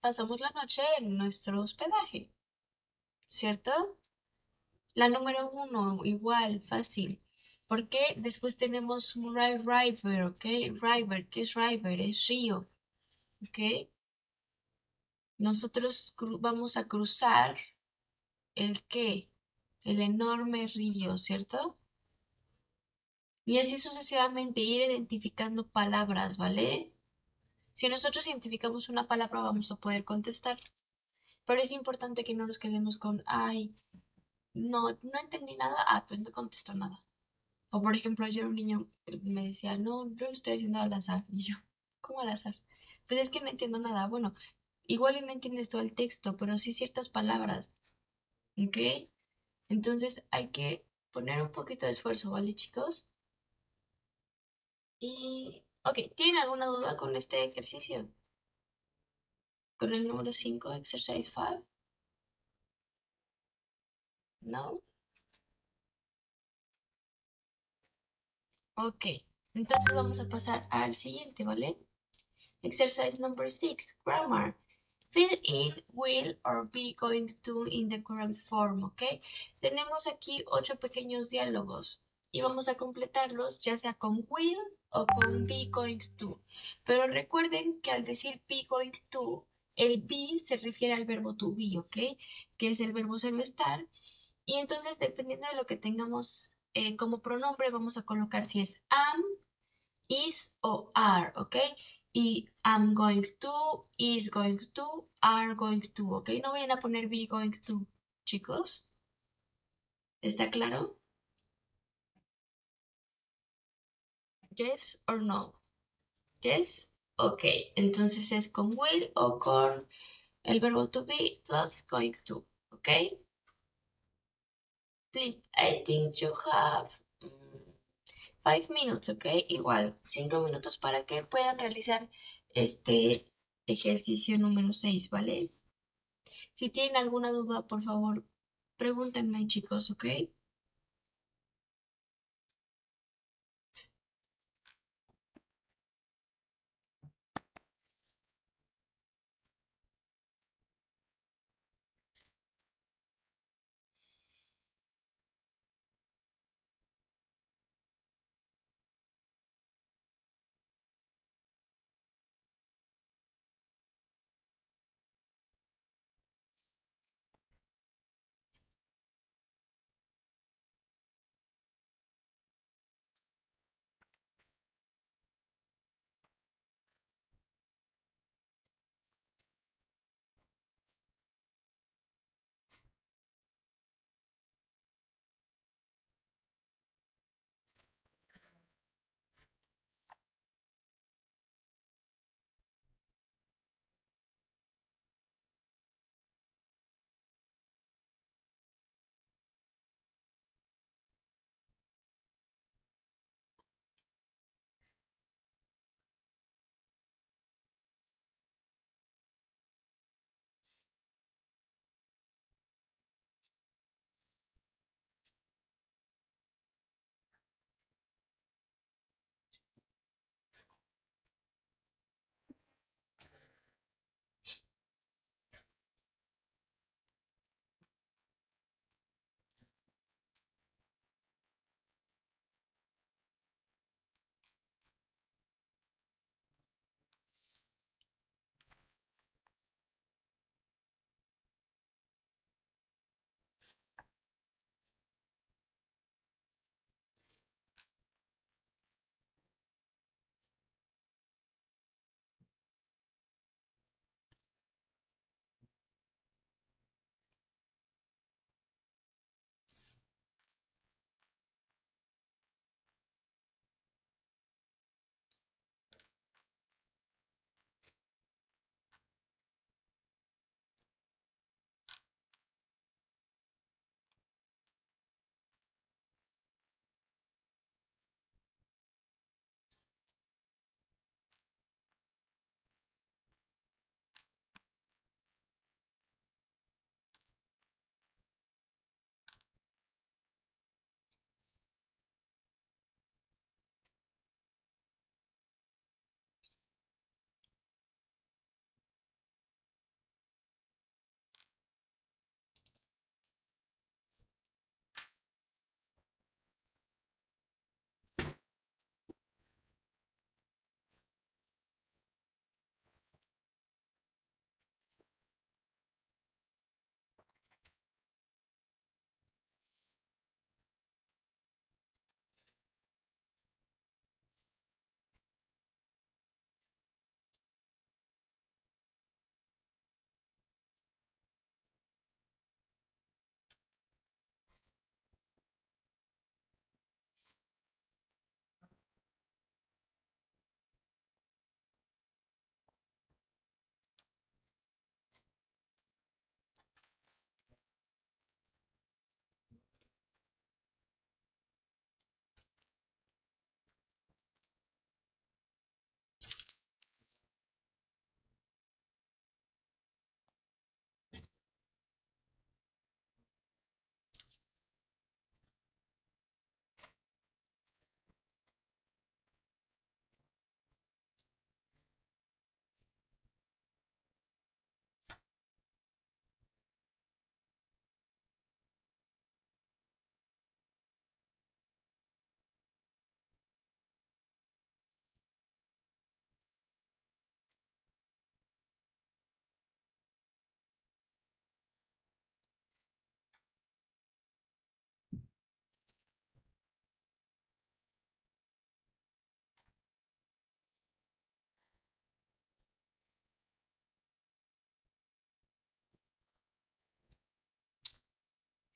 Pasamos la noche en nuestro hospedaje, ¿cierto? La número 1, igual, fácil. Porque después tenemos un river, ¿ok? River, ¿qué es river? Es río, ¿ok? Nosotros vamos a cruzar el qué? El enorme río, ¿cierto? Y así sucesivamente ir identificando palabras, ¿vale? Si nosotros identificamos una palabra vamos a poder contestar. Pero es importante que no nos quedemos con, ay, no, no entendí nada, ah, pues no contesto nada. O por ejemplo, ayer un niño me decía, no, yo lo estoy haciendo al azar. Y yo, ¿cómo al azar? Pues es que no entiendo nada. Bueno, igual no entiendes todo el texto, pero sí ciertas palabras. ¿Ok? Entonces hay que poner un poquito de esfuerzo, ¿vale, chicos? Y, ok, ¿tienen alguna duda con este ejercicio? Con el número 5, exercise 5? ¿No? Ok, entonces vamos a pasar al siguiente, ¿vale? Exercise number 6, grammar. Fill in will or be going to in the current form, ¿ok? Tenemos aquí ocho pequeños diálogos y vamos a completarlos ya sea con will o con be going to. Pero recuerden que al decir be going to, el be se refiere al verbo to be, ¿ok? Que es el verbo ser estar. Y entonces, dependiendo de lo que tengamos eh, como pronombre, vamos a colocar si es am, is o are, ¿ok? Y am going to, is going to, are going to, ¿ok? No vayan a poner be going to, chicos. ¿Está claro? Yes or no? Yes? Ok, entonces es con will o con el verbo to be plus going to, ¿ok? Please, I think you have mm, five minutes, ¿ok? Igual, cinco minutos para que puedan realizar este ejercicio número 6, ¿vale? Si tienen alguna duda, por favor, pregúntenme, chicos, ¿ok?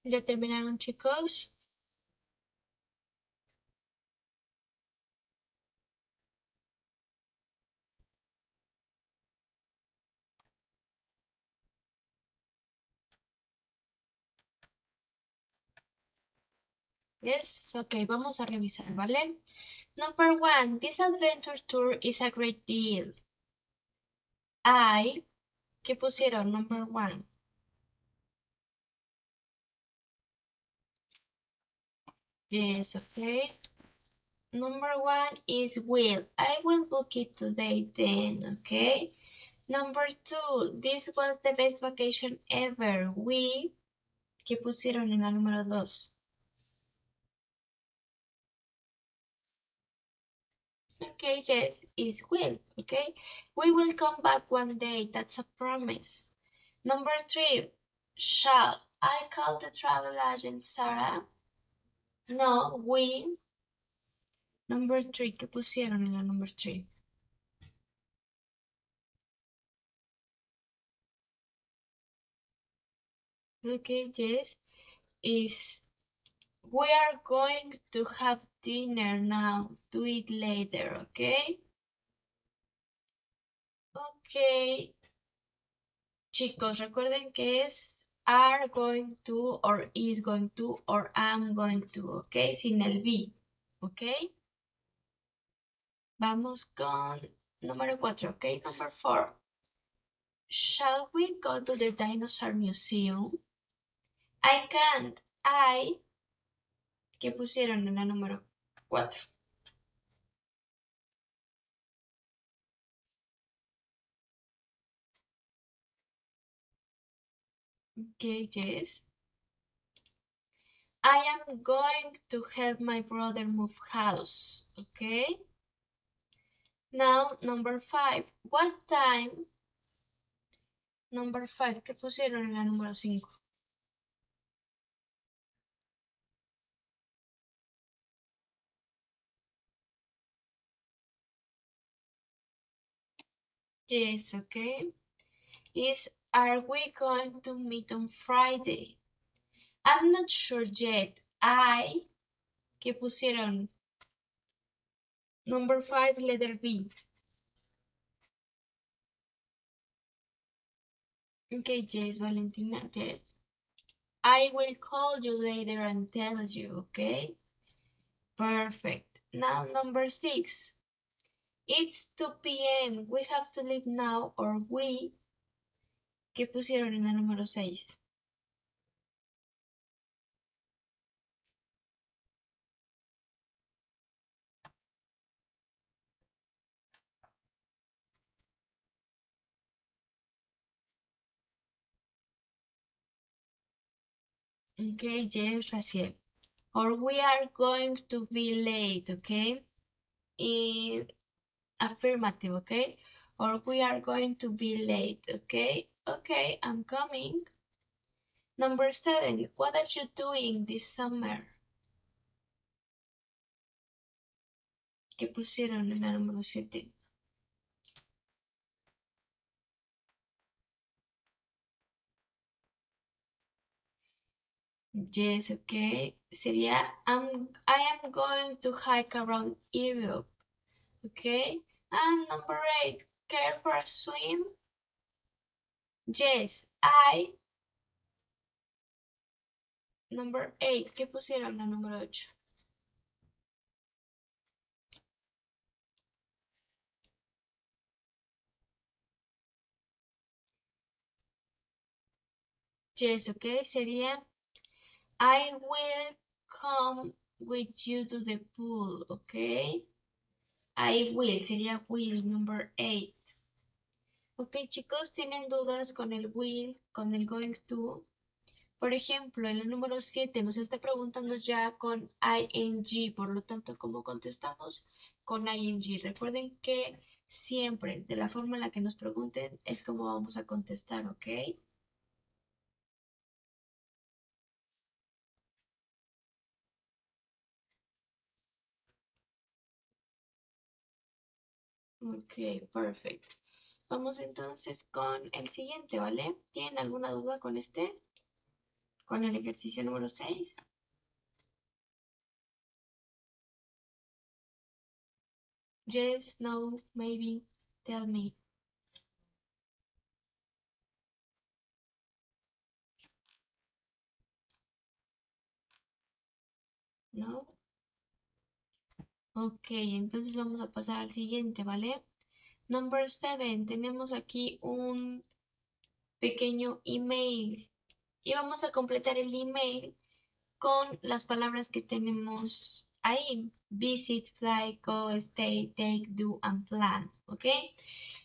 ¿Ya terminaron, chicos? Yes, ok, vamos a revisar, ¿vale? Number one, this adventure tour is a great deal. I, ¿qué pusieron? Number one. Yes, okay. Number one is will. I will book it today then, okay? Number two, this was the best vacation ever. We, ¿qué pusieron en la número dos? Okay, yes, is will, okay? We will come back one day, that's a promise. Number three, shall I call the travel agent Sarah? No, we. Number three, ¿qué pusieron en la number three? Okay, yes, is we are going to have dinner now, do it later, okay? Ok. Chicos, recuerden que es are going to, or is going to, or am going to, ok? Sin el be? Vamos con número 4, ok? Number 4. Shall we go to the dinosaur museum? I can't. I. ¿Qué pusieron en la número 4? Yes. I am going to help my brother move house, okay? Now, number five. What time? Number five. ¿Qué pusieron en la número cinco? Yes, okay. Is are we going to meet on Friday? I'm not sure yet. I. ¿Qué pusieron? Number five, letter B. Okay, yes, Valentina, yes. I will call you later and tell you, okay? Perfect. Now, number six. It's 2 p.m. We have to leave now or we. ¿Qué pusieron en la número 6? Okay, yes, Raciel. Or we are going to be late, okay? In affirmative, okay? Or we are going to be late, okay? Okay, I'm coming. Number seven, what are you doing this summer? ¿Qué pusieron en la número 7? Yes, okay. Sería I'm, I am going to hike around Europe. Okay. And number eight, care for a swim? Yes, I. Number eight, ¿qué pusieron la número 8? Yes, okay. Sería I will come with you to the pool, okay? I will, sería will, number 8. Ok, chicos, ¿tienen dudas con el will, con el going to? Por ejemplo, en el número 7 nos está preguntando ya con ing, por lo tanto, ¿cómo contestamos? Con ing. Recuerden que siempre, de la forma en la que nos pregunten, es como vamos a contestar, ¿ok? Ok, perfecto. Vamos entonces con el siguiente, ¿vale? ¿Tienen alguna duda con este? con el ejercicio número 6. Yes, no, maybe, tell me. ¿No? Ok, entonces vamos a pasar al siguiente, ¿vale? Number 7, tenemos aquí un pequeño email y vamos a completar el email con las palabras que tenemos ahí. Visit, fly, go, stay, take, do, and plan, ¿ok?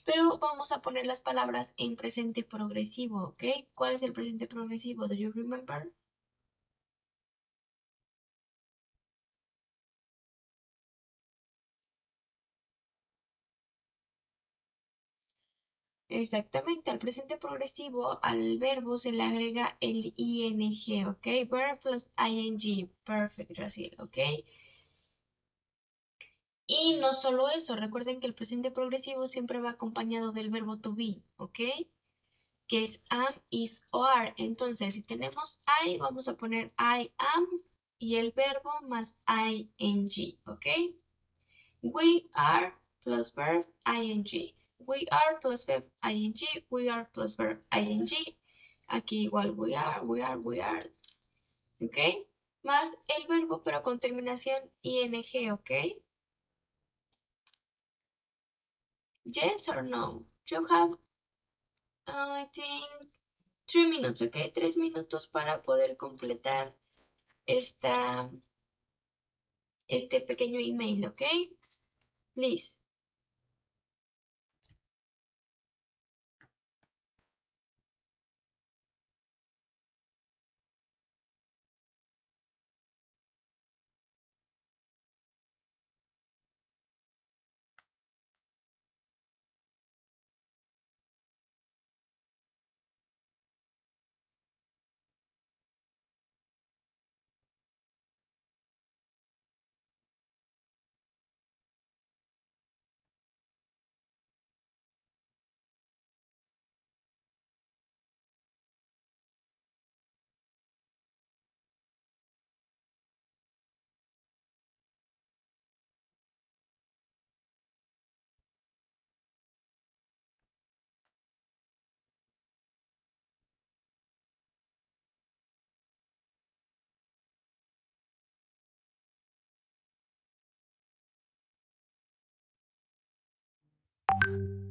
Pero vamos a poner las palabras en presente progresivo, ¿ok? ¿Cuál es el presente progresivo? Do you remember? Exactamente, al presente progresivo, al verbo se le agrega el ing, ¿ok? Verb plus ing, perfect, Brasil, ¿ok? Y no solo eso, recuerden que el presente progresivo siempre va acompañado del verbo to be, ¿ok? Que es am, is o are. Entonces, si tenemos I, vamos a poner I am y el verbo más ing, ¿ok? We are plus verb ing we are plus verb ing, we are plus verb ing, aquí igual we are, we are, we are, ¿ok? Más el verbo pero con terminación ing, ¿ok? Yes or no? You have, I think, three minutes, ¿ok? Tres minutos para poder completar esta, este pequeño email, ¿ok? Please. you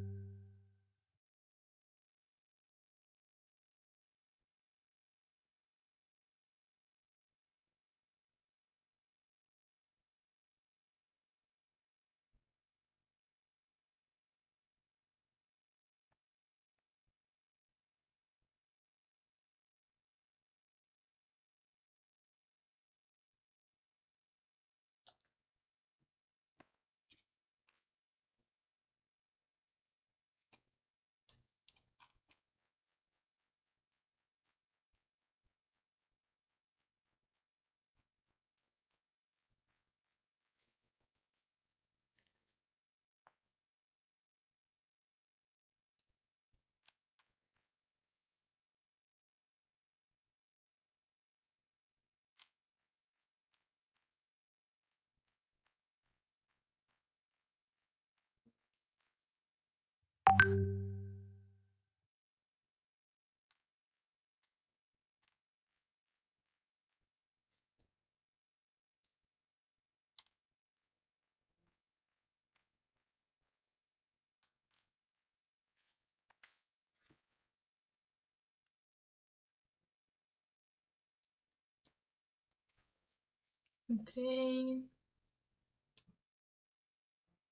Ok.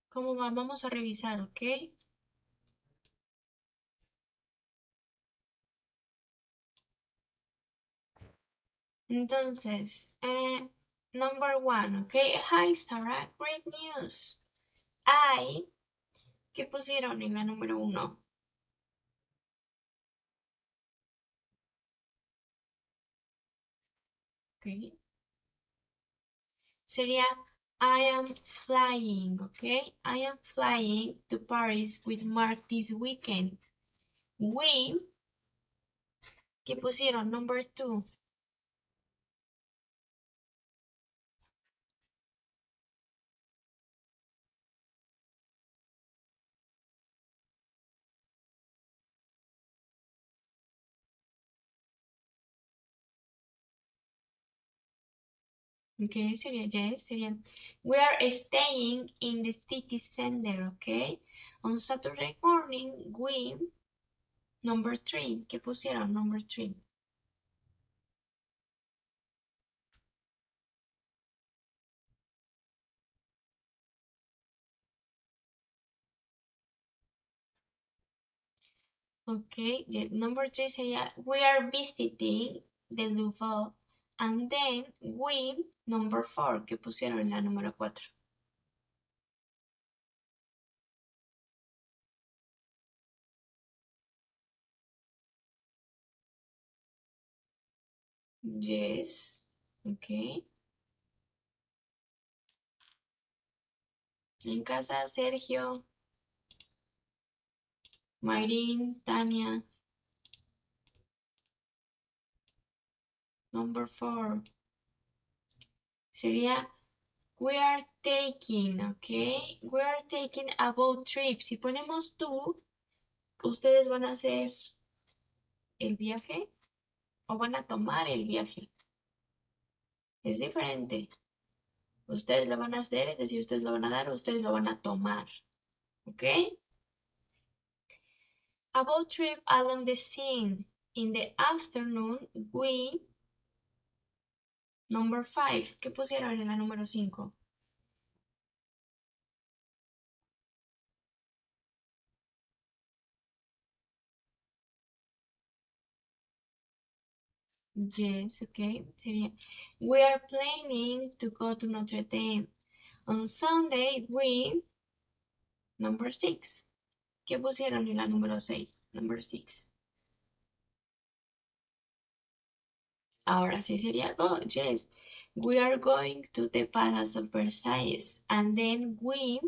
¿Cómo va? Vamos a revisar, ¿ok? Entonces, eh, number one, ¿ok? Hi, Sarah, great news. I, ¿qué pusieron en la número uno? Ok. Sería I am flying, okay? I am flying to Paris with Mark this weekend. We, ¿qué pusieron? Number two. Okay, sería yes, sería we are staying in the city center, okay? On Saturday morning, we number three. ¿Qué pusieron? Number three. Okay, the number three sería we are visiting the Louvre. And then we, number four, que pusieron en la número cuatro. Yes, okay. En casa, Sergio, Mayrin, Tania. Number four. Sería we are taking, ok? We are taking a boat trip. Si ponemos tú, ustedes van a hacer el viaje o van a tomar el viaje. Es diferente. Ustedes lo van a hacer, es decir, ustedes lo van a dar o ustedes lo van a tomar. ¿Ok? A boat trip along the sea. In the afternoon, we Number 5. ¿Qué pusieron en la número 5? Yes, okay. Sería We are planning to go to Notre Dame. On Sunday, we... Number 6. ¿Qué pusieron en la número 6? Number 6. Ahora sí sería go. Yes. We are going to the Palace of Versailles. And then we,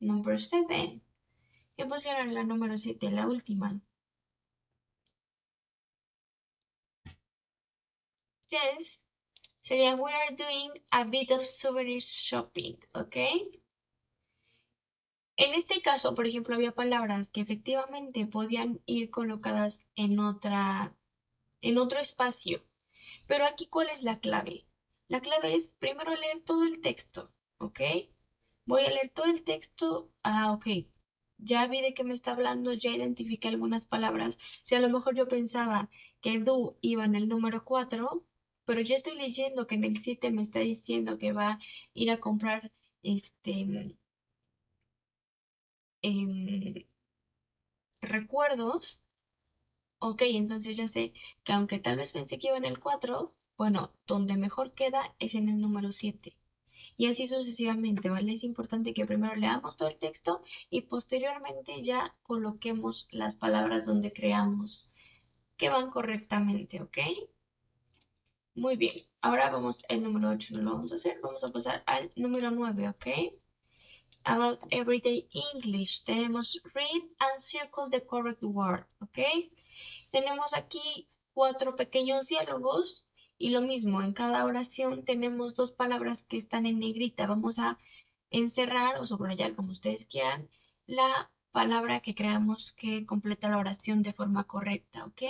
number seven. ¿Qué pusieron la número 7? La última. Yes. Sería we are doing a bit of souvenir shopping. ¿Ok? En este caso, por ejemplo, había palabras que efectivamente podían ir colocadas en otra, en otro espacio. Pero aquí, ¿cuál es la clave? La clave es primero leer todo el texto, ¿ok? Voy a leer todo el texto. Ah, ok. Ya vi de qué me está hablando, ya identifiqué algunas palabras. Si a lo mejor yo pensaba que do iba en el número 4, pero ya estoy leyendo que en el 7 me está diciendo que va a ir a comprar este em, recuerdos, Ok, entonces ya sé que aunque tal vez pensé que iba en el 4, bueno, donde mejor queda es en el número 7. Y así sucesivamente, ¿vale? Es importante que primero leamos todo el texto y posteriormente ya coloquemos las palabras donde creamos que van correctamente, ¿ok? Muy bien, ahora vamos, el número 8 no lo vamos a hacer, vamos a pasar al número 9, ¿ok? About Everyday English, tenemos read and circle the correct word, ¿ok? Tenemos aquí cuatro pequeños diálogos y lo mismo, en cada oración tenemos dos palabras que están en negrita. Vamos a encerrar o subrayar, como ustedes quieran, la palabra que creamos que completa la oración de forma correcta, ¿ok?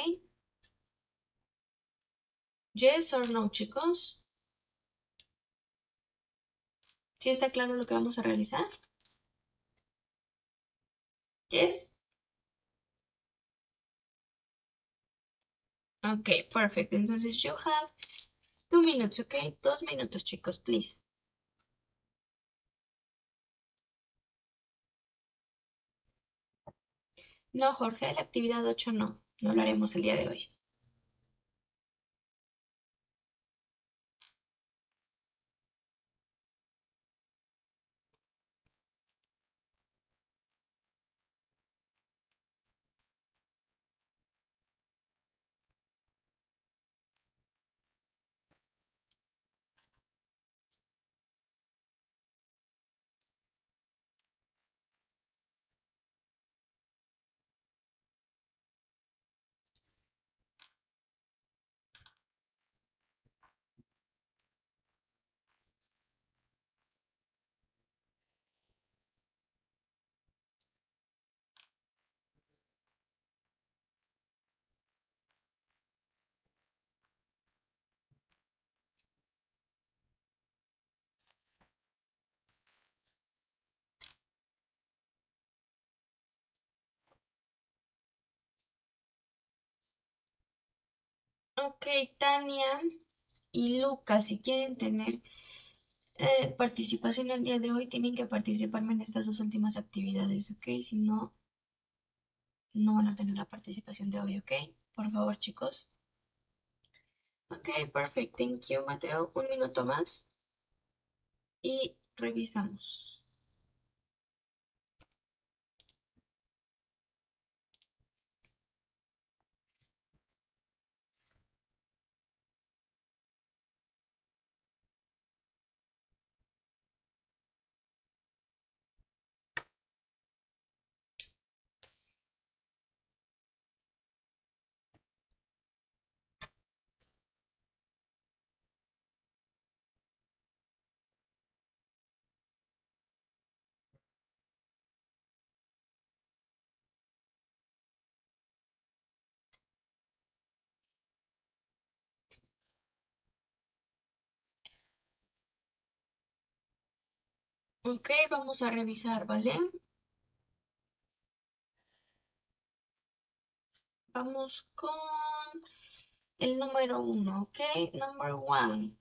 Yes or no, chicos? ¿Sí está claro lo que vamos a realizar? Yes. Ok, perfecto. Entonces, you have two minutes, ok? Dos minutos, chicos, please. No, Jorge, la actividad 8 no. No lo haremos el día de hoy. Ok, Tania y Lucas, si quieren tener eh, participación el día de hoy, tienen que participarme en estas dos últimas actividades, ¿ok? Si no, no van a tener la participación de hoy, ¿ok? Por favor, chicos. Ok, perfect. Thank you, Mateo. Un minuto más. Y revisamos. Ok, vamos a revisar, ¿vale? Vamos con el número uno, ¿ok? Number one.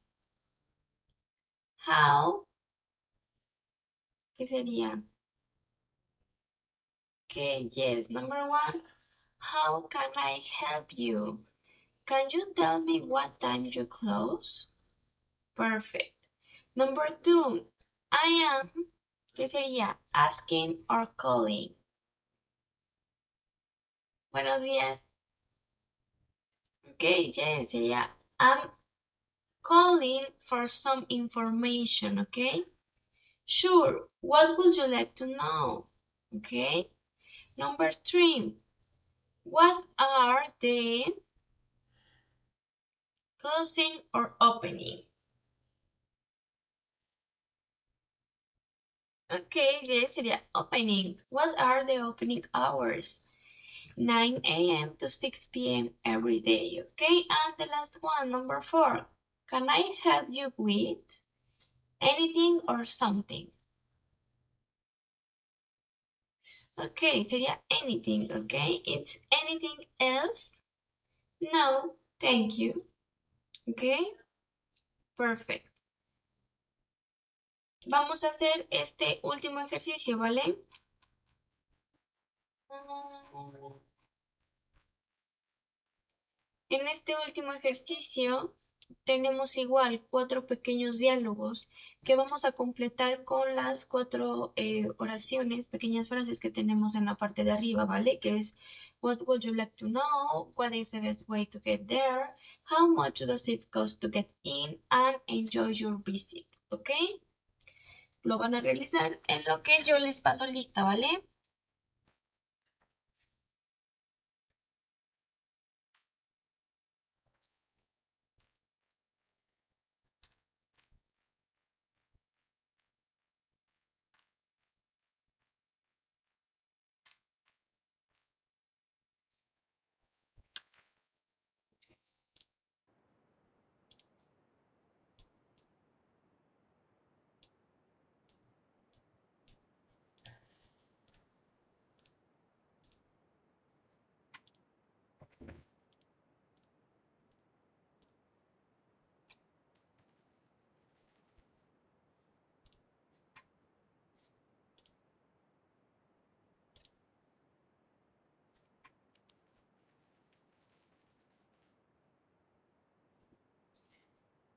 How. ¿Qué sería? Ok, yes. Number one. How can I help you? Can you tell me what time you close? Perfect. Number two. I am, ¿qué sería? Asking or calling. Buenos días. Ok, yes, sería I'm calling for some information, okay? Sure, what would you like to know? Okay? Number three, what are the closing or opening? Okay, yes, sería opening. What are the opening hours? 9 a.m. to 6 p.m. every day. Okay, and the last one, number four. Can I help you with anything or something? Okay, sería anything, okay? It's anything else? No, thank you. Okay, perfect. Vamos a hacer este último ejercicio, ¿vale? En este último ejercicio tenemos igual cuatro pequeños diálogos que vamos a completar con las cuatro eh, oraciones, pequeñas frases que tenemos en la parte de arriba, ¿vale? Que es What would you like to know? What is the best way to get there? How much does it cost to get in? And enjoy your visit, ¿ok? Lo van a realizar en lo que yo les paso lista, ¿vale?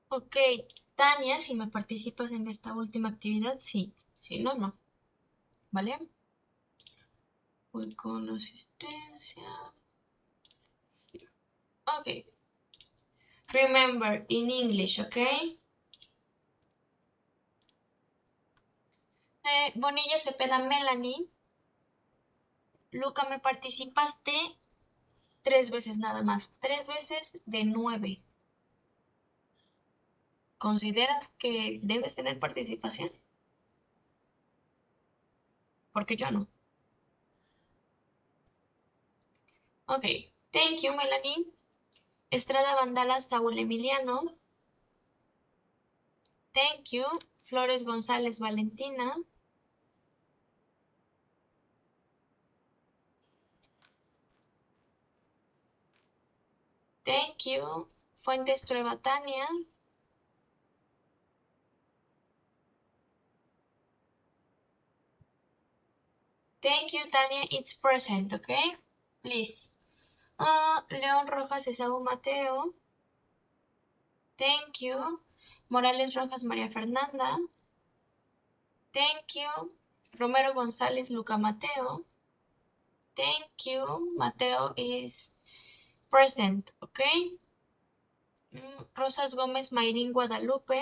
Ok, Tania, si me participas en esta última actividad, sí. Si no, no. ¿Vale? Voy con asistencia. Ok. Remember, in English, ok? Eh, Bonilla Cepeda Melanie. Luca, me participaste tres veces nada más. Tres veces de nueve. ¿Consideras que debes tener participación? Porque yo no. Ok, thank you, Melanie. Estrada Vandala Saúl Emiliano. Thank you. Flores González Valentina. Thank you. Fuentes Trueba Tania. Thank you, Tania. It's present, okay? Please. Uh, León Rojas Esaú Mateo. Thank you. Morales Rojas María Fernanda. Thank you. Romero González Luca Mateo. Thank you. Mateo is present, okay? Mm, Rosas Gómez Mayrín Guadalupe.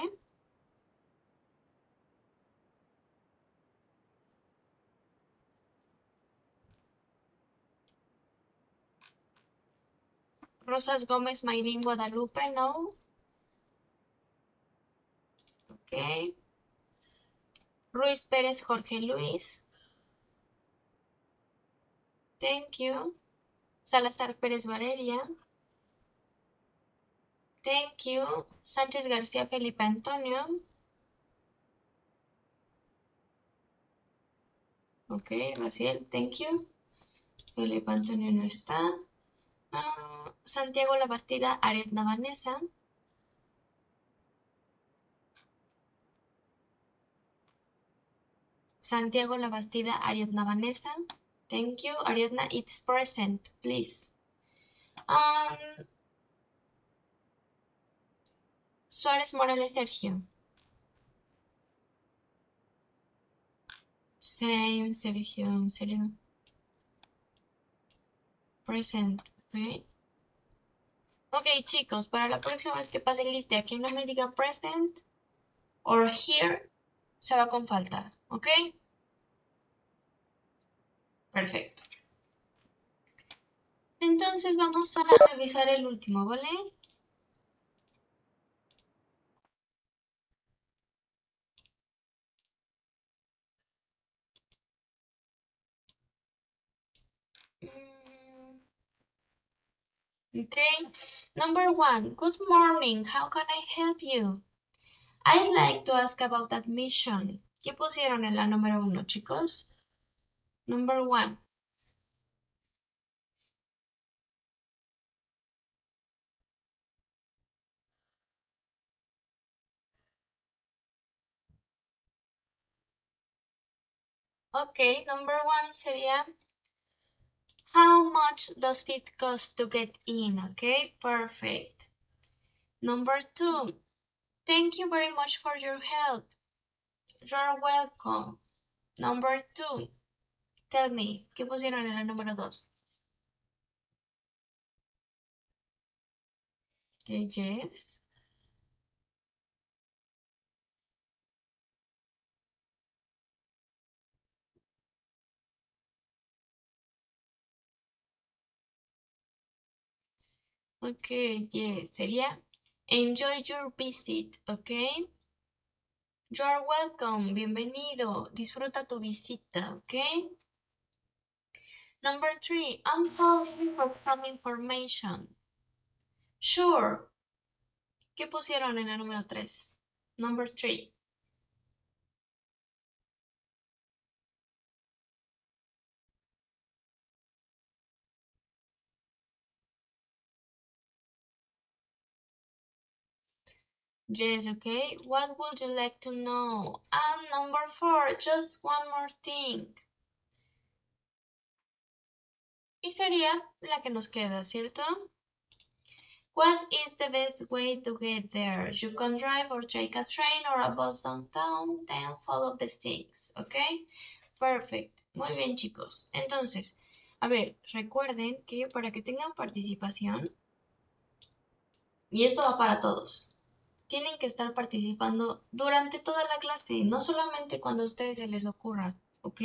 Rosas Gómez Mayrín Guadalupe, no. Ok. Ruiz Pérez Jorge Luis. Thank you. Salazar Pérez Valeria. Thank you. Sánchez García Felipe Antonio. Ok, Raciel, thank you. Felipe Antonio no está. Santiago La Bastida, Ariadna Vanessa. Santiago La Bastida, Ariadna Vanessa. Thank you. Ariadna, it's present, please. Um, Suárez Morales Sergio. Same, Sergio, en serio. Present, ok. Chicos, para la próxima vez que pase lista, quien no me diga present or here, se va con falta, ok. Perfecto. Entonces vamos a revisar el último, ¿vale? Okay, number one, good morning, how can I help you? I'd like to ask about admission. ¿Qué pusieron en la número uno, chicos? Number one. Okay, number one sería How much does it cost to get in? Okay, perfect. Number two, thank you very much for your help. You're welcome. Number two, tell me, ¿qué pusieron en la número dos? Okay, yes. Ok, yes, sería enjoy your visit, ok. You're welcome, bienvenido, disfruta tu visita, ok. Number three, I'm sorry for some information. Sure. ¿Qué pusieron en el número 3? Number 3. Yes, okay. What would you like to know? And number four, just one more thing. Y sería la que nos queda, ¿cierto? What is the best way to get there? You can drive or take a train or a bus downtown, then follow the things, ¿ok? Perfect. Muy bien, chicos. Entonces, a ver, recuerden que para que tengan participación, y esto va para todos, tienen que estar participando durante toda la clase, no solamente cuando a ustedes se les ocurra, ¿ok?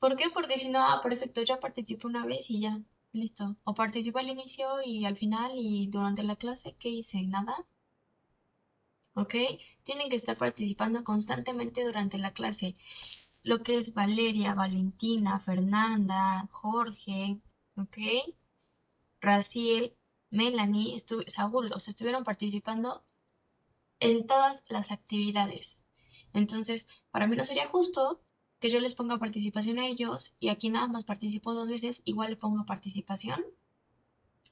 ¿Por qué? Porque si no, ah, perfecto, ya participo una vez y ya, listo. O participo al inicio y al final y durante la clase, ¿qué hice? Nada. ¿Ok? Tienen que estar participando constantemente durante la clase. Lo que es Valeria, Valentina, Fernanda, Jorge, ¿ok? Raciel, Melanie, Saúl, o sea, estuvieron participando en todas las actividades. Entonces, para mí no sería justo que yo les ponga participación a ellos y aquí nada más participo dos veces, igual le pongo participación.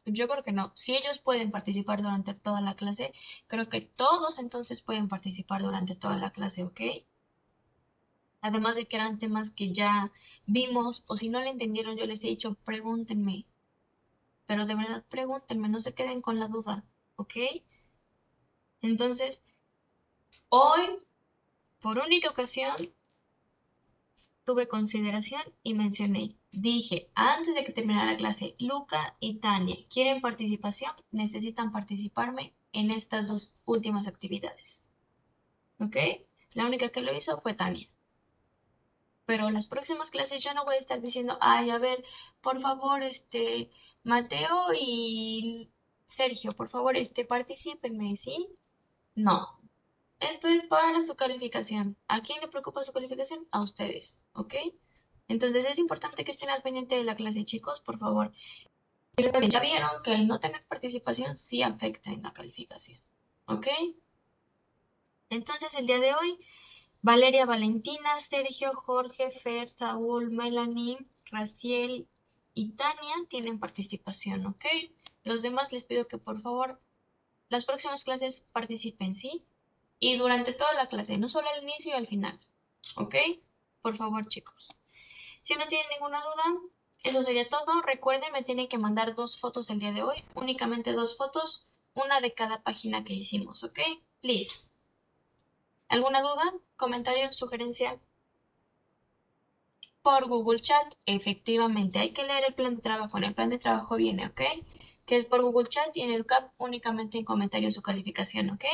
Yo creo que no. Si ellos pueden participar durante toda la clase, creo que todos entonces pueden participar durante toda la clase, ¿ok? Además de que eran temas que ya vimos, o si no le entendieron, yo les he dicho, pregúntenme. Pero de verdad, pregúntenme, no se queden con la duda, ¿ok? Entonces, hoy, por única ocasión, tuve consideración y mencioné. Dije, antes de que terminara la clase, Luca y Tania quieren participación, necesitan participarme en estas dos últimas actividades. ¿Ok? La única que lo hizo fue Tania. Pero las próximas clases yo no voy a estar diciendo, ay, a ver, por favor, este, Mateo y Sergio, por favor, este, participenme, ¿sí? No, esto es para su calificación. ¿A quién le preocupa su calificación? A ustedes, ¿ok? Entonces es importante que estén al pendiente de la clase, chicos, por favor. Ya vieron que el no tener participación sí afecta en la calificación, ¿ok? Entonces el día de hoy, Valeria, Valentina, Sergio, Jorge, Fer, Saúl, Melanie, Raciel y Tania tienen participación, ¿ok? Los demás les pido que por favor las próximas clases participen, ¿sí? y durante toda la clase, no solo al inicio y al final. ¿Ok? Por favor, chicos. Si no tienen ninguna duda, eso sería todo. Recuerden, me tienen que mandar dos fotos el día de hoy. Únicamente dos fotos, una de cada página que hicimos, ¿ok? Please. ¿Alguna duda? ¿Comentario? ¿Sugerencia? Por Google Chat, efectivamente, hay que leer el plan de trabajo. En el plan de trabajo viene, ¿ok? Que es por Google Chat y en EduCap únicamente en comentarios su calificación, ¿ok?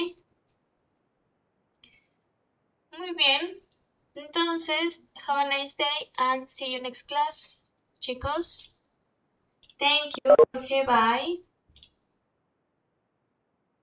Muy bien. Entonces, have a nice day and see you next class, chicos. Thank you. Okay, bye.